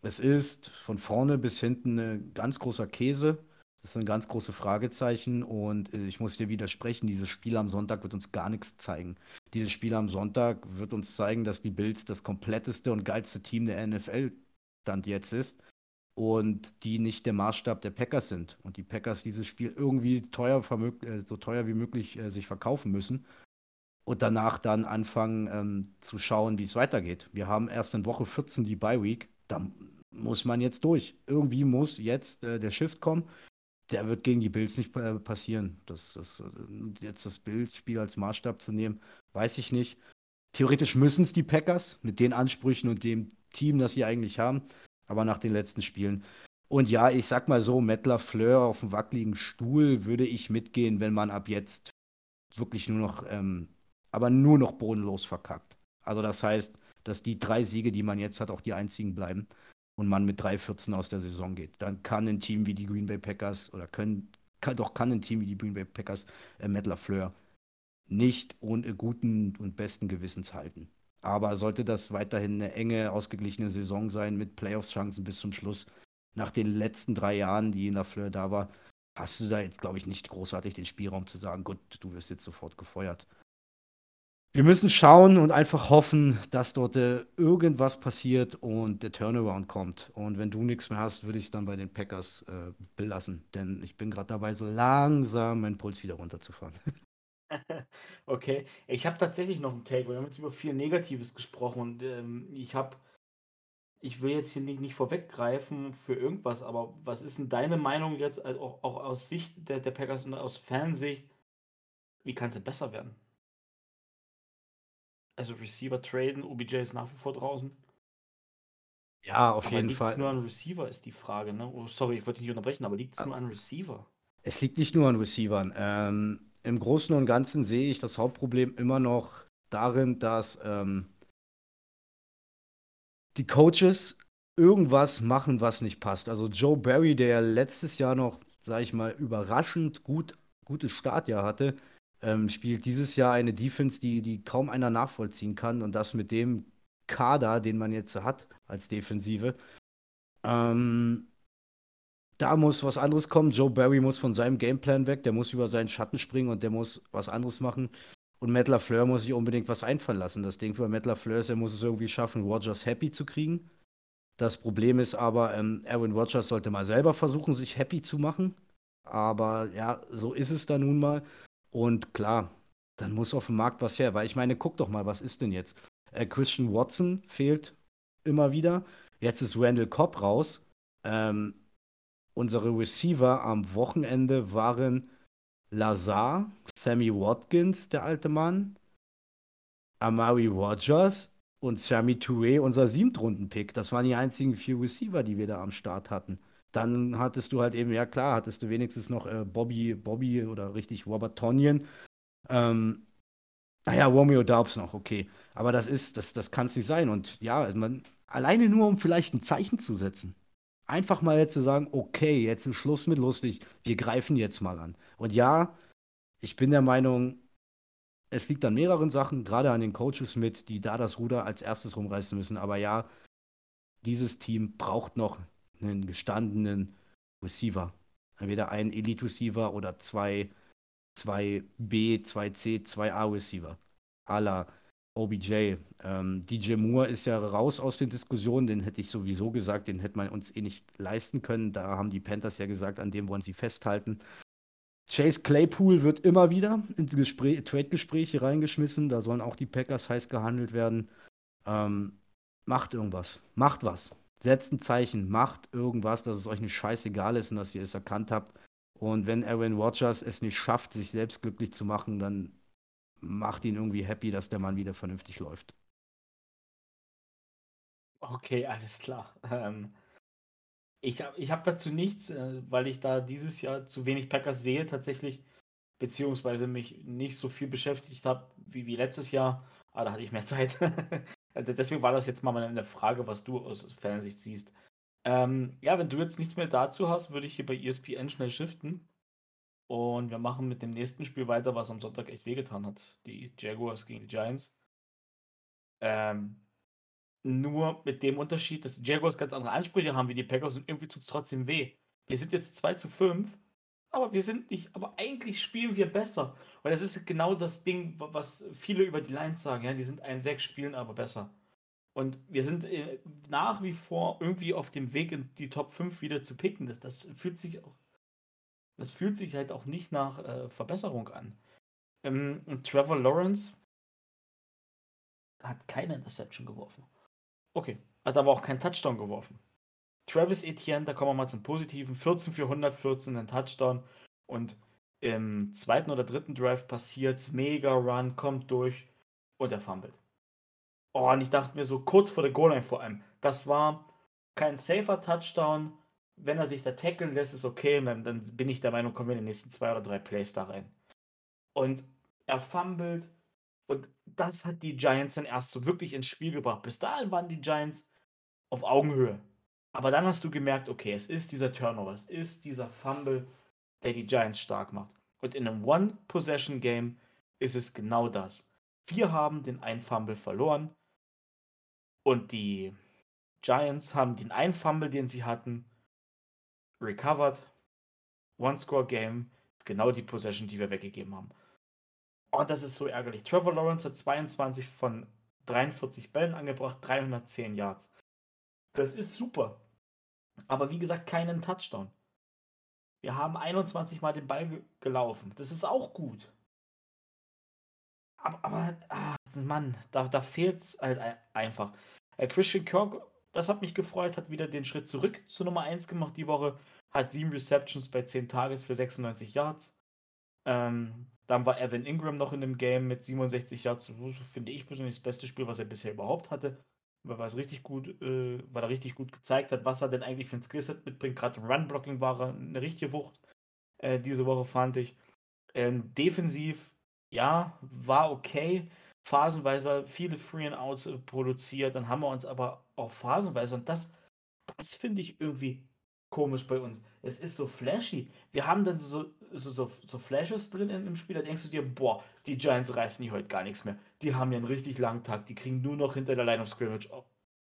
es ist von vorne bis hinten ein ganz großer Käse. Das ein ganz großes Fragezeichen und äh, ich muss dir widersprechen, dieses Spiel am Sonntag wird uns gar nichts zeigen. Dieses Spiel am Sonntag wird uns zeigen, dass die Bills das kompletteste und geilste Team der NFL Stand jetzt ist und die nicht der Maßstab der Packers sind und die Packers dieses Spiel irgendwie teuer äh, so teuer wie möglich äh, sich verkaufen müssen und danach dann anfangen ähm, zu schauen, wie es weitergeht. Wir haben erst in Woche 14 die Bye Week, da muss man jetzt durch. Irgendwie muss jetzt äh, der Shift kommen. Der wird gegen die Bills nicht äh, passieren. Das, das, äh, jetzt das Bildspiel als Maßstab zu nehmen, Weiß ich nicht. Theoretisch müssen es die Packers mit den Ansprüchen und dem Team, das sie eigentlich haben. Aber nach den letzten Spielen. Und ja, ich sag mal so, Matt LaFleur auf dem wackeligen Stuhl würde ich mitgehen, wenn man ab jetzt wirklich nur noch, ähm, aber nur noch bodenlos verkackt. Also das heißt, dass die drei Siege, die man jetzt hat, auch die einzigen bleiben und man mit 3-14 aus der Saison geht. Dann kann ein Team wie die Green Bay Packers oder können, kann, doch kann ein Team wie die Green Bay Packers äh, Matt LaFleur nicht ohne guten und besten Gewissens halten. Aber sollte das weiterhin eine enge, ausgeglichene Saison sein mit Playoffs-Chancen bis zum Schluss, nach den letzten drei Jahren, die in LaFleur da war, hast du da jetzt, glaube ich, nicht großartig den Spielraum zu sagen, gut, du wirst jetzt sofort gefeuert. Wir müssen schauen und einfach hoffen, dass dort äh, irgendwas passiert und der Turnaround kommt. Und wenn du nichts mehr hast, würde ich es dann bei den Packers äh, belassen. Denn ich bin gerade dabei, so langsam meinen Puls wieder runterzufahren. okay, ich habe tatsächlich noch einen Take. Wir haben jetzt über viel Negatives gesprochen und ähm, ich habe, ich will jetzt hier nicht, nicht vorweggreifen für irgendwas, aber was ist denn deine Meinung jetzt auch, auch aus Sicht der, der Packers und aus Fansicht? Wie kann es denn besser werden? Also Receiver traden, OBJ ist nach wie vor draußen. Ja, auf aber jeden Fall. Liegt es nur an Receiver, ist die Frage. Ne? Oh, sorry, ich wollte dich nicht unterbrechen, aber liegt es nur an Receiver? Es liegt nicht nur an Receivern. Ähm, Im Großen und Ganzen sehe ich das Hauptproblem immer noch darin, dass ähm, die Coaches irgendwas machen, was nicht passt. Also Joe Barry, der letztes Jahr noch, sage ich mal, überraschend gut, gutes Startjahr hatte, ähm, spielt dieses Jahr eine Defense, die, die kaum einer nachvollziehen kann und das mit dem Kader, den man jetzt hat als Defensive. Ähm, da muss was anderes kommen. Joe Barry muss von seinem Gameplan weg, der muss über seinen Schatten springen und der muss was anderes machen. Und Matt LaFleur muss sich unbedingt was einfallen lassen. Das Ding für Matt LaFleur ist, er muss es irgendwie schaffen, Rogers happy zu kriegen. Das Problem ist aber, ähm, Aaron Rodgers sollte mal selber versuchen, sich happy zu machen. Aber ja, so ist es da nun mal. Und klar, dann muss auf dem Markt was her, weil ich meine, guck doch mal, was ist denn jetzt? Äh, Christian Watson fehlt immer wieder. Jetzt ist Randall Cobb raus. Ähm, unsere Receiver am Wochenende waren Lazar, Sammy Watkins, der alte Mann, Amari Rogers und Sammy Touré, unser Siebtrunden-Pick. Das waren die einzigen vier Receiver, die wir da am Start hatten. Dann hattest du halt eben, ja klar, hattest du wenigstens noch äh, Bobby, Bobby oder richtig Robert Tonyan. Ähm, naja, Romeo Daubs noch, okay. Aber das ist, das, das kann es nicht sein. Und ja, also man, alleine nur, um vielleicht ein Zeichen zu setzen. Einfach mal jetzt zu sagen, okay, jetzt ist Schluss mit lustig, wir greifen jetzt mal an. Und ja, ich bin der Meinung, es liegt an mehreren Sachen, gerade an den Coaches mit, die da das Ruder als erstes rumreißen müssen. Aber ja, dieses Team braucht noch einen gestandenen Receiver. Entweder einen Elite-Receiver oder zwei, zwei B, zwei C, zwei A-Receiver. A la OBJ. Ähm, DJ Moore ist ja raus aus den Diskussionen, den hätte ich sowieso gesagt, den hätte man uns eh nicht leisten können. Da haben die Panthers ja gesagt, an dem wollen sie festhalten. Chase Claypool wird immer wieder in Trade-Gespräche reingeschmissen. Da sollen auch die Packers heiß gehandelt werden. Ähm, macht irgendwas. Macht was setzt ein Zeichen, macht irgendwas, dass es euch nicht scheißegal ist und dass ihr es erkannt habt. Und wenn Aaron Rodgers es nicht schafft, sich selbst glücklich zu machen, dann macht ihn irgendwie happy, dass der Mann wieder vernünftig läuft. Okay, alles klar. Ähm, ich habe ich hab dazu nichts, äh, weil ich da dieses Jahr zu wenig Packers sehe tatsächlich, beziehungsweise mich nicht so viel beschäftigt habe wie, wie letztes Jahr. Aber ah, da hatte ich mehr Zeit. Äh, deswegen war das jetzt mal eine Frage, was du aus Fansicht siehst. Ähm, ja, wenn du jetzt nichts mehr dazu hast, würde ich hier bei ESPN schnell shiften. Und wir machen mit dem nächsten Spiel weiter, was am Sonntag echt wehgetan hat. Die Jaguars gegen die Giants. Ähm, nur mit dem Unterschied, dass die Jaguars ganz andere Ansprüche haben wie die Packers und irgendwie tut es trotzdem weh. Wir sind jetzt 2 zu 5 aber wir sind nicht, aber eigentlich spielen wir besser. Weil das ist genau das Ding, was viele über die Lions sagen, ja, die sind ein Sechs, spielen aber besser. Und wir sind äh, nach wie vor irgendwie auf dem Weg in die Top 5 wieder zu picken. Das, das fühlt sich auch, das fühlt sich halt auch nicht nach äh, Verbesserung an. Ähm, und Trevor Lawrence hat keine Interception geworfen. Okay, hat aber auch keinen Touchdown geworfen. Travis Etienne, da kommen wir mal zum Positiven, 14 für 114, ein Touchdown und im zweiten oder dritten Drive passiert mega Run, kommt durch, und er fummelt. Oh, und ich dachte mir so kurz vor der Goal-Line vor allem, das war kein safer Touchdown. Wenn er sich da tackeln lässt, ist okay. Und dann, dann bin ich der Meinung, kommen wir in den nächsten zwei oder drei Plays da rein. Und er fummelt. Und das hat die Giants dann erst so wirklich ins Spiel gebracht. Bis dahin waren die Giants auf Augenhöhe. Aber dann hast du gemerkt, okay, es ist dieser Turnover, es ist dieser Fumble, der die Giants stark macht. Und in einem One-Possession-Game ist es genau das. Wir haben den einen Fumble verloren und die Giants haben den einen Fumble, den sie hatten, recovered. One-Score-Game ist genau die Possession, die wir weggegeben haben. Und das ist so ärgerlich. Trevor Lawrence hat 22 von 43 Bällen angebracht, 310 Yards. Das ist super. Aber wie gesagt, keinen Touchdown. Wir haben 21 Mal den Ball gelaufen. Das ist auch gut. Aber, aber ach, Mann, da, da fehlt es halt einfach. Äh, Christian Kirk, das hat mich gefreut, hat wieder den Schritt zurück zur Nummer 1 gemacht die Woche. Hat 7 Receptions bei 10 Targets für 96 Yards. Ähm, dann war Evan Ingram noch in dem Game mit 67 Yards. Finde ich persönlich das beste Spiel, was er bisher überhaupt hatte weil er es richtig gut, äh, weil er richtig gut gezeigt hat, was er denn eigentlich für ein Skillset mitbringt. Gerade im Run-Blocking war er eine richtige Wucht äh, diese Woche, fand ich. Ähm, defensiv, ja, war okay. Phasenweise viele Free and Outs äh, produziert, dann haben wir uns aber auch phasenweise, und das, das finde ich irgendwie komisch bei uns. Es ist so flashy. Wir haben dann so, so, so, so Flashes drin im Spiel, da denkst du dir, boah, die Giants reißen hier heute gar nichts mehr. Die haben ja einen richtig langen Tag, die kriegen nur noch hinter der Line of Scrimmage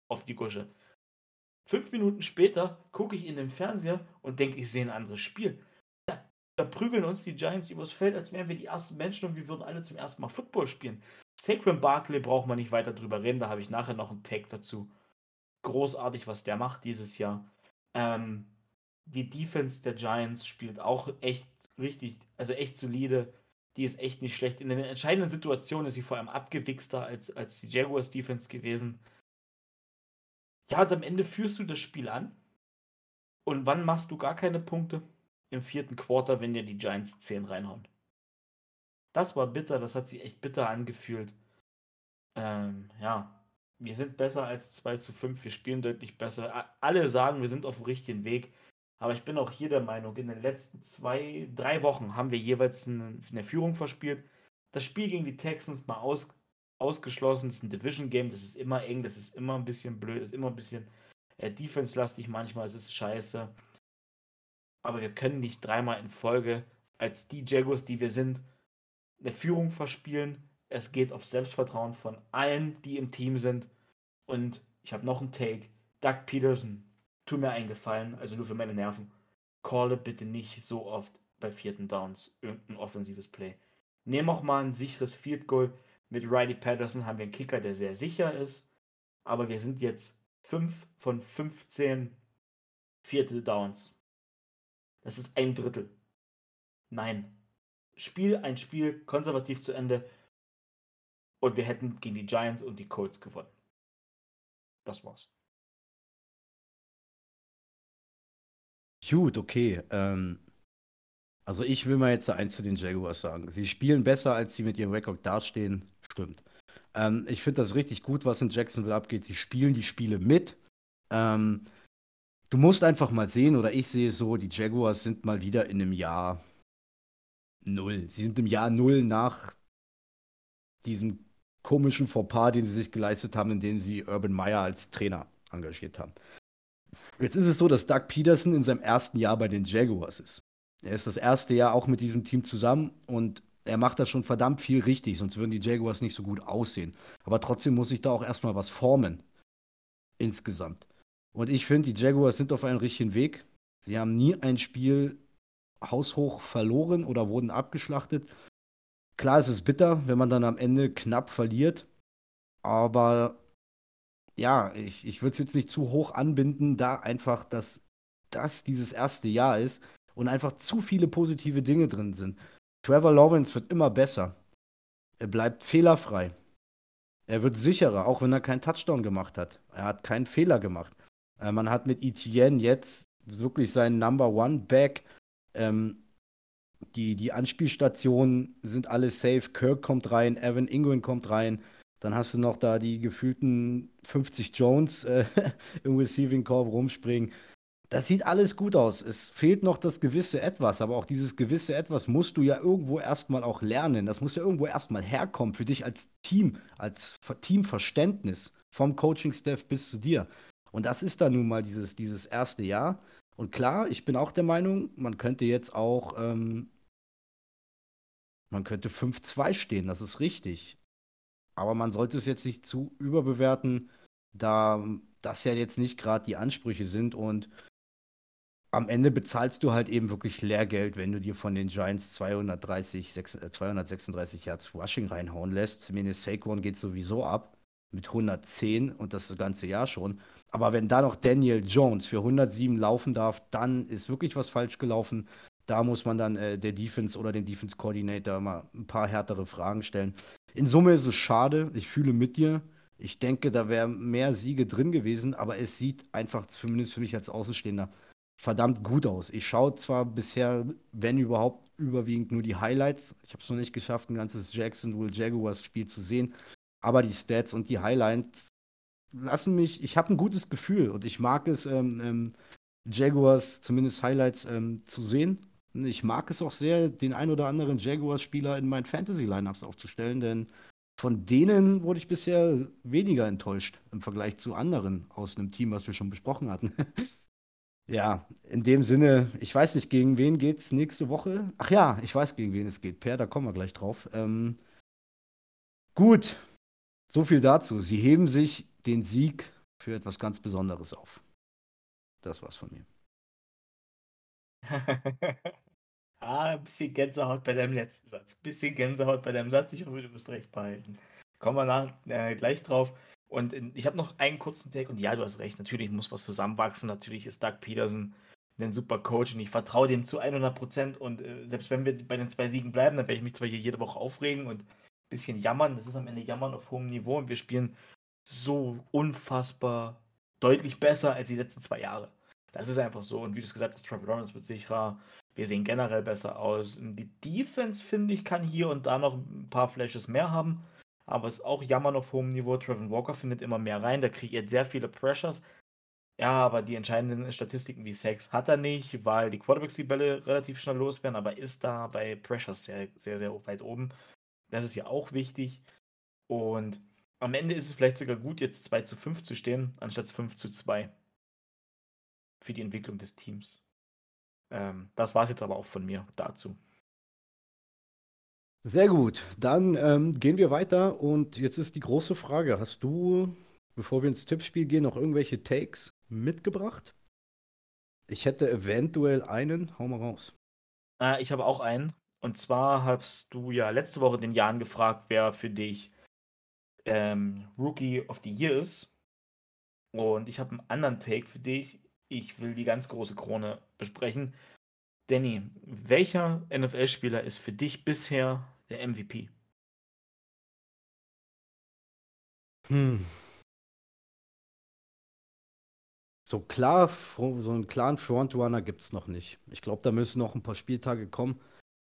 auf die Gusche. Fünf Minuten später gucke ich in den Fernseher und denke, ich sehe ein anderes Spiel. Da, da, prügeln uns die Giants übers Feld, als wären wir die ersten Menschen und wir würden alle zum ersten Mal Football spielen. Sacred Barkley braucht man nicht weiter drüber reden, da habe ich nachher noch einen Take dazu. Großartig, was der macht dieses Jahr. Ähm, die Defense der Giants spielt auch echt richtig, also echt solide. Die ist echt nicht schlecht. In den entscheidenden Situationen ist sie vor allem abgewichster als, als die Jaguars Defense gewesen. Ja, und am Ende führst du das Spiel an. Und wann machst du gar keine Punkte? Im vierten Quarter, wenn dir die Giants 10 reinhauen. Das war bitter, das hat sich echt bitter angefühlt. Ähm, ja, wir sind besser als 2 zu 5, wir spielen deutlich besser. Alle sagen, wir sind auf dem richtigen Weg. Aber ich bin auch hier der Meinung, in den letzten zwei, drei Wochen haben wir jeweils eine, Führung verspielt. Das Spiel gegen die Texans mal aus, ausgeschlossen. Das ist ein Division-Game, das ist immer eng, das ist immer ein bisschen blöd, das ist immer ein bisschen äh, defense-lastig manchmal, es ist scheiße. Aber wir können nicht dreimal in Folge als die Jaguars, die wir sind, eine Führung verspielen. Es geht auf Selbstvertrauen von allen, die im Team sind. Und ich habe noch einen Take. Doug Peterson, tu mir einen Gefallen, also nur für meine Nerven. Calle bitte nicht so oft bei vierten Downs irgendein offensives Play. Nehmen auch mal ein sicheres Field Goal. Mit Riley Patterson haben wir einen Kicker, der sehr sicher ist. Aber wir sind jetzt 5 von 15 vierte Downs. Das ist ein Drittel. Nein. Spiel ein Spiel konservativ zu Ende. Und wir hätten gegen die Giants und die Colts gewonnen. Das war's. Gut, okay. Ähm, also ich will mal jetzt eins zu den Jaguars sagen. Sie spielen besser, als sie mit ihrem Rekord dastehen. Stimmt. Ähm, ich finde das richtig gut, was in Jacksonville abgeht. Sie spielen die Spiele mit. Ähm, du musst einfach mal sehen, oder ich sehe es so, die Jaguars sind mal wieder in einem Jahr null. Sie sind im Jahr null nach diesem komischen Fauxpas, den sie sich geleistet haben, indem sie Urban Meyer als Trainer engagiert haben. Jetzt ist es so, dass Doug Peterson in seinem ersten Jahr bei den Jaguars ist. Er ist das erste Jahr auch mit diesem Team zusammen und er macht da schon verdammt viel richtig, sonst würden die Jaguars nicht so gut aussehen. Aber trotzdem muss ich da auch erstmal was formen. Insgesamt. Und ich finde, die Jaguars sind auf einem richtigen Weg. Sie haben nie ein Spiel haushoch verloren oder wurden abgeschlachtet. Klar, es ist bitter, wenn man dann am Ende knapp verliert. Aber ja, ich, ich würde es jetzt nicht zu hoch anbinden, da einfach, dass das dieses erste Jahr ist und einfach zu viele positive Dinge drin sind. Trevor Lawrence wird immer besser. Er bleibt fehlerfrei. Er wird sicherer, auch wenn er keinen Touchdown gemacht hat. Er hat keinen Fehler gemacht. Äh, man hat mit Etienne jetzt wirklich seinen Number One Back. Ähm, die, die Anspielstationen sind alle safe. Kirk kommt rein, Evan Ingram kommt rein. Dann hast du noch da die gefühlten 50 Jones äh, im Receiving Corp rumspringen. Das sieht alles gut aus. Es fehlt noch das gewisse Etwas, aber auch dieses gewisse Etwas musst du ja irgendwo erstmal auch lernen. Das muss ja irgendwo erstmal herkommen für dich als Team, als Teamverständnis vom Coaching-Staff bis zu dir. Und das ist dann nun mal dieses, dieses erste Jahr. Und klar, ich bin auch der Meinung, man könnte jetzt auch, ähm, man könnte 5-2 stehen, das ist richtig. Aber man sollte es jetzt nicht zu überbewerten, da das ja jetzt nicht gerade die Ansprüche sind und am Ende bezahlst du halt eben wirklich Lehrgeld, wenn du dir von den Giants 230, 6, 236 Yards Rushing reinhauen lässt. Zumindest Saquon geht sowieso ab mit 110 und das, das ganze Jahr schon. Aber wenn da noch Daniel Jones für 107 laufen darf, dann ist wirklich was falsch gelaufen. Da muss man dann äh, der Defense oder dem Defense Coordinator mal ein paar härtere Fragen stellen. In Summe ist es schade. Ich fühle mit dir. Ich denke, da wären mehr Siege drin gewesen, aber es sieht einfach, zumindest für mich als Außenstehender, verdammt gut aus. Ich schaue zwar bisher, wenn überhaupt, überwiegend nur die Highlights. Ich habe es noch nicht geschafft, ein ganzes Jacksonville Jaguars Spiel zu sehen. Aber die Stats und die Highlights lassen mich, ich habe ein gutes Gefühl und ich mag es, ähm, ähm, Jaguars zumindest Highlights ähm, zu sehen. Ich mag es auch sehr, den ein oder anderen Jaguars-Spieler in meinen Fantasy-Lineups aufzustellen, denn von denen wurde ich bisher weniger enttäuscht im Vergleich zu anderen aus einem Team, was wir schon besprochen hatten. ja, in dem Sinne, ich weiß nicht, gegen wen geht es nächste Woche? Ach ja, ich weiß, gegen wen es geht. Per, da kommen wir gleich drauf. Ähm, gut, so viel dazu. Sie heben sich den Sieg für etwas ganz Besonderes auf. Das war's von mir. ah, ein bisschen Gänsehaut bei deinem letzten Satz. Ein bisschen Gänsehaut bei deinem Satz. Ich hoffe, du wirst recht behalten. Kommen wir nach, äh, gleich drauf. Und in, ich habe noch einen kurzen Take. Und ja, du hast recht. Natürlich muss was zusammenwachsen. Natürlich ist Doug Peterson ein super Coach. Und ich vertraue dem zu 100 Prozent. Und äh, selbst wenn wir bei den zwei Siegen bleiben, dann werde ich mich zwar hier jede Woche aufregen und bisschen jammern. Das ist am Ende Jammern auf hohem Niveau und wir spielen so unfassbar deutlich besser als die letzten zwei Jahre. Das ist einfach so. Und wie du es gesagt hast, Trevor Lawrence wird sicherer. Wir sehen generell besser aus. Die Defense, finde ich, kann hier und da noch ein paar Flashes mehr haben. Aber es ist auch jammern auf hohem Niveau. Trevor Walker findet immer mehr rein. Der kreiert sehr viele Pressures. Ja, aber die entscheidenden Statistiken wie Sex hat er nicht, weil die Quarterbacks die Bälle relativ schnell loswerden, aber ist da bei Pressures sehr, sehr, sehr weit oben. Das ist ja auch wichtig. Und am Ende ist es vielleicht sogar gut, jetzt 2 zu 5 zu stehen, anstatt 5 zu 2. Für die Entwicklung des Teams. Ähm, das war es jetzt aber auch von mir dazu. Sehr gut. Dann ähm, gehen wir weiter und jetzt ist die große Frage: Hast du, bevor wir ins Tippspiel gehen, noch irgendwelche Takes mitgebracht? Ich hätte eventuell einen. Hau mal raus. Äh, ich habe auch einen. Und zwar hast du ja letzte Woche den Jan gefragt, wer für dich ähm, Rookie of the Year ist. Und ich habe einen anderen Take für dich. Ich will die ganz große Krone besprechen. Danny, welcher NFL-Spieler ist für dich bisher der MVP? Hm. So klar, so einen klaren Frontrunner gibt es noch nicht. Ich glaube, da müssen noch ein paar Spieltage kommen.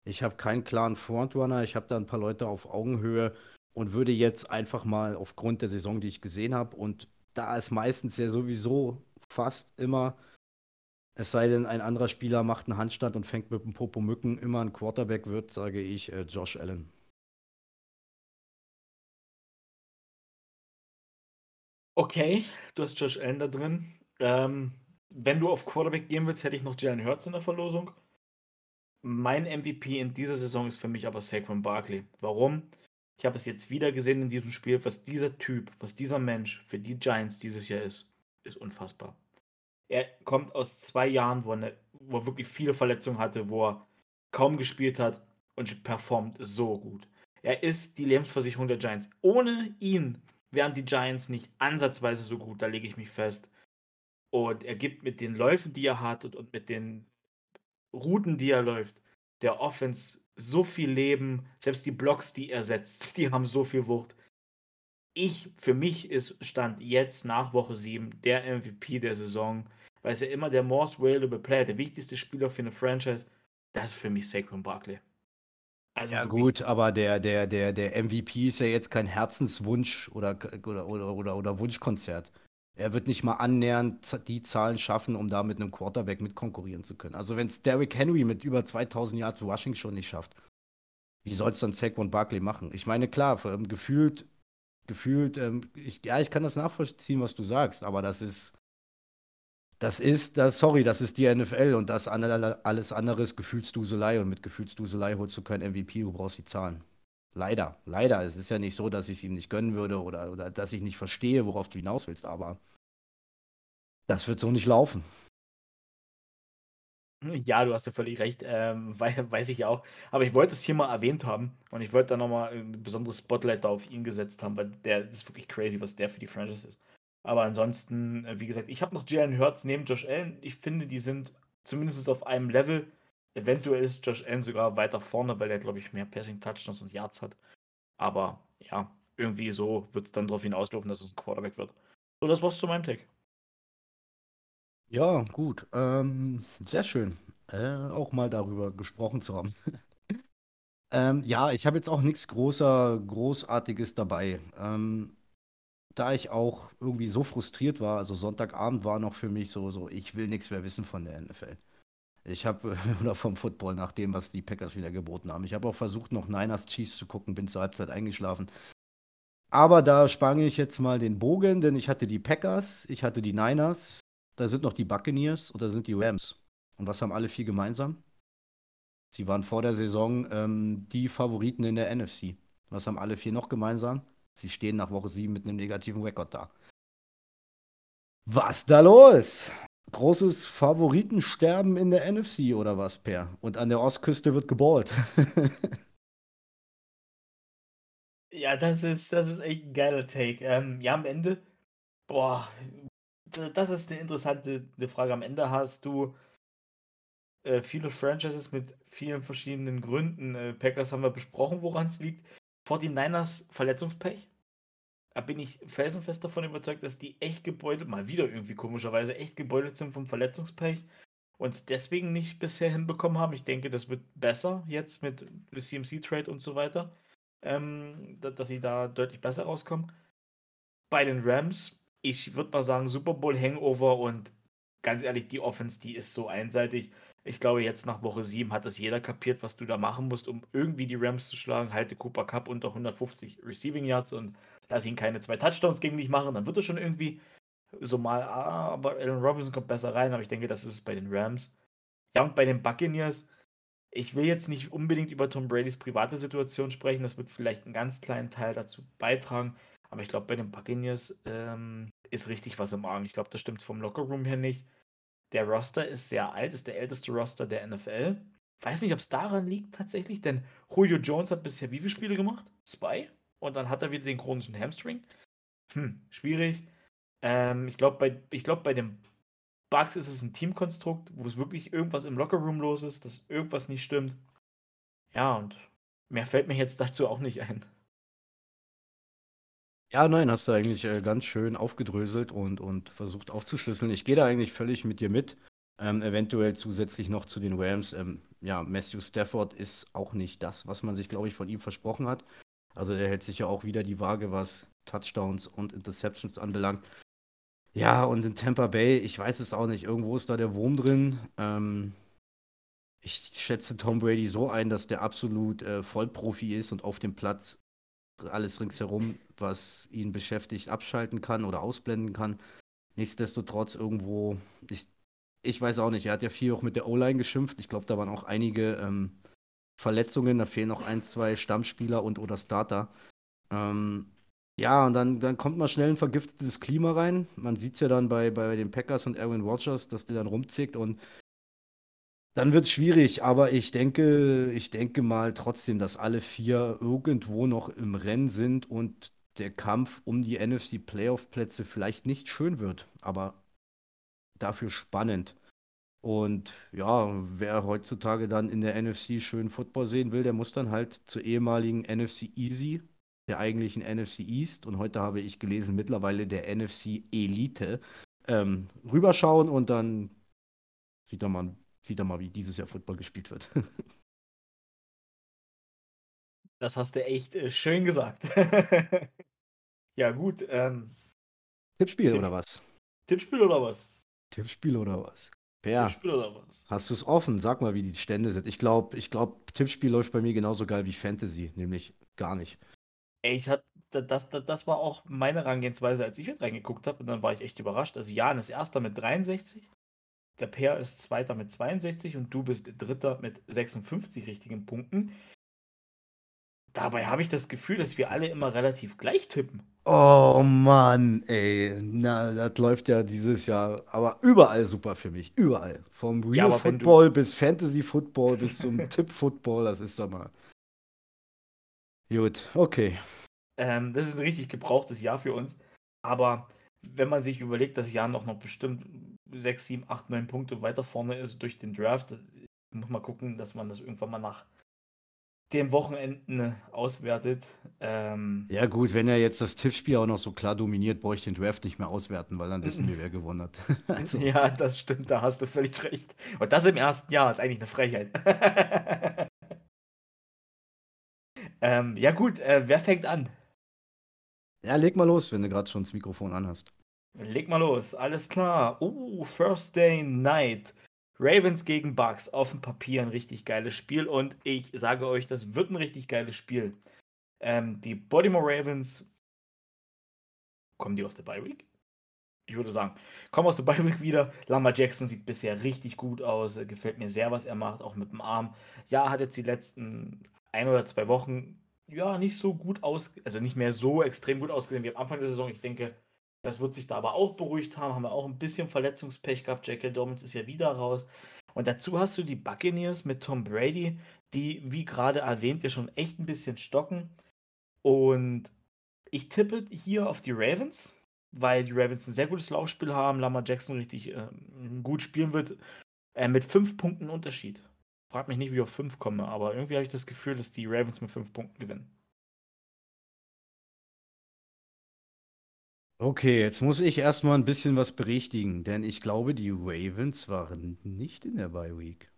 Ich habe keinen klaren Frontrunner. Ich habe da ein paar Leute auf Augenhöhe und würde jetzt einfach mal aufgrund der Saison, die ich gesehen habe, und da ist meistens ja sowieso fast immer, es sei denn, ein anderer Spieler macht einen Handstand und fängt mit dem Popo Mücken immer ein Quarterback wird, sage ich äh, Josh Allen. Okay, du hast Josh Allen da drin. Ähm, wenn du auf Quarterback gehen willst, hätte ich noch Jalen Hurts in der Verlosung. Mein MVP in dieser Saison ist für mich aber Saquon Barkley. Warum? Ich habe es jetzt wieder gesehen in diesem Spiel, was dieser Typ, was dieser Mensch für die Giants dieses Jahr ist, ist unfassbar. Er kommt aus zwei Jahren, wo, er, wo er wirklich viele Verletzungen hatte, wo er kaum gespielt hat und performt so gut. Er ist die Lebensversicherung der Giants. Ohne ihn wären die Giants nicht ansatzweise so gut, da lege ich mich fest. Und er gibt mit den Läufen, die er hat und, und mit den Routen, die er läuft, der Offense so viel Leben. Selbst die Blocks, die er setzt, die haben so viel Wucht. Ich, für mich ist Stand jetzt nach Woche 7 der MVP der Saison, weil es ja immer der most valuable player, der wichtigste Spieler für eine Franchise, das ist für mich Saquon Barkley. Also Ja, gut, aber der, der, der, der MVP ist ja jetzt kein Herzenswunsch oder, oder, oder, oder, oder Wunschkonzert. Er wird nicht mal annähernd die Zahlen schaffen, um da mit einem Quarterback mitkonkurrieren zu können. Also wenn es Derrick Henry mit über 2000 Yards Rushing schon nicht schafft, wie soll es dann Saquon Barkley machen? Ich meine, klar, gefühlt, gefühlt, ähm, ich, ja, ich kann das nachvollziehen, was du sagst, aber das ist, das ist, das, sorry, das ist die NFL und das alles andere ist Gefühlsduselei und mit Gefühlsduselei holst du kein MVP, du brauchst die Zahlen. Leider, leider. Es ist ja nicht so, dass ich es ihm nicht gönnen würde oder, oder dass ich nicht verstehe, worauf du hinaus willst, aber das wird so nicht laufen. Ja, du hast ja völlig recht, ähm, wei weiß ich auch. Aber ich wollte es hier mal erwähnt haben und ich wollte da nochmal ein besonderes Spotlight da auf ihn gesetzt haben, weil der das ist wirklich crazy, was der für die Franchise ist. Aber ansonsten, äh, wie gesagt, ich habe noch Jalen Hurts neben Josh Allen. Ich finde, die sind zumindest auf einem Level. Eventuell ist Josh Allen sogar weiter vorne, weil er, glaube ich, mehr Passing-Touchdowns und Yards hat. Aber ja, irgendwie so wird es dann darauf hinauslaufen, dass es ein Quarterback wird. So, das war's zu meinem Take. Ja, gut. Ähm, sehr schön, äh, auch mal darüber gesprochen zu haben. Ähm, ja, ich habe jetzt auch nichts großer, Großartiges dabei. Ähm, da ich auch irgendwie so frustriert war, also Sonntagabend war noch für mich so, so, ich will nichts mehr wissen von der NFL. Ich habe, oder vom Football, nach dem, was die Packers wieder geboten haben. Ich habe auch versucht, noch Niners Chiefs zu gucken, bin zur Halbzeit eingeschlafen. Aber da spange ich jetzt mal den Bogen, denn ich hatte die Packers, ich hatte die Niners, da sind noch die Buccaneers und da sind die Rams. Und was haben alle vier gemeinsam? Sie waren vor der Saison ähm, die Favoriten in der NFC. Was haben alle vier noch gemeinsam? Sie stehen nach Woche 7 mit einem negativen Rekord da. Was da los? Großes Favoritensterben in der NFC oder was, Per? Und an der Ostküste wird geballt. Ja, das ist, das ist echt ein geiler Take. Ähm, ja, am Ende, boah, das ist eine interessante eine Frage. Am Ende hast du äh, viele Franchises mit vielen verschiedenen Gründen. Äh, Packers haben wir besprochen, woran es liegt. 49ers Verletzungspech. Da bin ich felsenfest davon überzeugt, dass die echt gebeutelt, mal wieder irgendwie komischerweise, echt gebeutelt sind vom Verletzungspech und es deswegen nicht bisher hinbekommen haben. Ich denke, das wird besser jetzt mit CMC-Trade und so weiter, ähm, da- dass sie da deutlich besser rauskommen. Bei den Rams, ich würde mal sagen, Super Bowl Hangover und ganz ehrlich, die Offense, die ist so einseitig. Ich glaube, jetzt nach Woche 7 hat das jeder kapiert, was du da machen musst, um irgendwie die Rams zu schlagen. Halte Cooper Cup unter 150 Receiving Yards und lass ihn keine zwei Touchdowns gegen dich machen. Dann wird er schon irgendwie so mal, ah, aber Allen Robinson kommt besser rein. Aber ich denke, das ist es bei den Rams. Ja, und bei den Buccaneers, ich will jetzt nicht unbedingt über Tom Bradys private Situation sprechen. Das wird vielleicht einen ganz kleinen Teil dazu beitragen. Aber ich glaube, bei den Buccaneers ähm, ist richtig was im Argen. Ich glaube, das stimmt vom Lockerroom her nicht. Der Roster ist sehr alt, ist der älteste Roster der NFL. Weiß nicht, ob es daran liegt tatsächlich, denn Julio Jones hat bisher wie viele Spiele gemacht? Zwei. Und dann hat er wieder den chronischen Hamstring. Hm, schwierig. Ähm, ich glaube, bei, glaub, bei den Bucks ist es ein Teamkonstrukt, wo es wirklich irgendwas im Lockerroom los ist, dass irgendwas nicht stimmt. Ja, und mehr fällt mir jetzt dazu auch nicht ein. Ja, nein, hast du eigentlich äh, ganz schön aufgedröselt und, und versucht aufzuschlüsseln. Ich gehe da eigentlich völlig mit dir mit. Ähm, eventuell zusätzlich noch zu den Rams. Ähm, ja, Matthew Stafford ist auch nicht das, was man sich, glaube ich, von ihm versprochen hat. Also der hält sich ja auch wieder die Waage, was Touchdowns und Interceptions anbelangt. Ja, und in Tampa Bay, ich weiß es auch nicht, irgendwo ist da der Wurm drin. Ähm, ich schätze Tom Brady so ein, dass der absolut äh, Vollprofi ist und auf dem Platz alles ringsherum, was ihn beschäftigt, abschalten kann oder ausblenden kann. Nichtsdestotrotz irgendwo, ich, ich weiß auch nicht, er hat ja viel auch mit der O-Line geschimpft. Ich glaube, da waren auch einige ähm, Verletzungen, da fehlen noch ein, zwei Stammspieler und oder Starter. Ähm, ja, und dann, dann kommt mal schnell ein vergiftetes Klima rein. Man sieht es ja dann bei, bei den Packers und Aaron Rodgers, dass der dann rumzickt und dann wird es schwierig, aber ich denke, ich denke mal trotzdem, dass alle vier irgendwo noch im Rennen sind und der Kampf um die NFC Playoff-Plätze vielleicht nicht schön wird, aber dafür spannend. Und ja, wer heutzutage dann in der NFC schön Football sehen will, der muss dann halt zur ehemaligen NFC Easy, der eigentlichen NFC East und heute habe ich gelesen, mittlerweile der NFC Elite, ähm, rüberschauen und dann sieht er mal, sieht er mal, wie dieses Jahr Football gespielt wird. Das hast du echt äh, schön gesagt. ja, gut. Ähm, Tippspiel Tipp oder was? Tippspiel oder was? Tippspiel oder was? Ja. Tippspiel oder was? Hast du es offen? Sag mal, wie die Stände sind. Ich glaube, ich glaub, Tippspiel läuft bei mir genauso geil wie Fantasy, nämlich gar nicht. Ey, ich hab, das, das, das war auch meine Herangehensweise, als ich mit reingeguckt habe. Und dann war ich echt überrascht. Also Jan ist Erster mit 63, der Peer ist Zweiter mit 62 und du bist Dritter mit 56 richtigen Punkten. Dabei habe ich das Gefühl, dass wir alle immer relativ gleich tippen. Oh Mann, ey. Na, das läuft ja dieses Jahr, aber überall super für mich. Überall. Vom Real ja, Football bis Fantasy Football bis zum Tipp Football, das ist doch mal. Gut, okay. Ähm, das ist ein richtig gebrauchtes Jahr für uns. Aber wenn man sich überlegt, dass Jan noch, noch bestimmt 6, 7, 8, 9 Punkte weiter vorne ist durch den Draft, muss man gucken, dass man das irgendwann mal nach den Wochenenden auswertet. Ähm, ja, gut, wenn er jetzt das Tippspiel auch noch so klar dominiert, brauche ich den Draft nicht mehr auswerten, weil dann wissen wir, wer gewonnen hat. also. Ja, das stimmt, da hast du völlig recht. Und das im ersten Jahr ist eigentlich eine Frechheit. ähm, ja, gut, äh, wer fängt an? Ja, leg mal los, wenn du gerade schon das Mikrofon anhast. Leg mal los, alles klar. Oh, First Day Night. Ravens gegen Bucks auf dem Papier ein richtig geiles Spiel und ich sage euch, das wird ein richtig geiles Spiel. Ähm, die Baltimore Ravens kommen die aus der Bye Week? Ich würde sagen, kommen aus der Bye Week wieder. Lama Jackson sieht bisher richtig gut aus, gefällt mir sehr, was er macht, auch mit dem Arm. Ja, hat jetzt die letzten ein oder zwei Wochen ja nicht so gut aus, also nicht mehr so extrem gut ausgesehen wie am Anfang der Saison. Ich denke, das wird sich da aber auch beruhigt haben. Haben wir auch ein bisschen Verletzungspech gehabt. Jackie Dobbins ist ja wieder raus. Und dazu hast du die Buccaneers mit Tom Brady, die, wie gerade erwähnt, ja schon echt ein bisschen stocken. Und ich tippe hier auf die Ravens, weil die Ravens ein sehr gutes Laufspiel haben. Lama Jackson richtig äh, gut spielen wird. Äh, mit fünf Punkten Unterschied. Frag mich nicht, wie ich auf fünf komme, aber irgendwie habe ich das Gefühl, dass die Ravens mit fünf Punkten gewinnen. Okay, jetzt muss ich erstmal ein bisschen was berichtigen, denn ich glaube, die Ravens waren nicht in der Bye Week.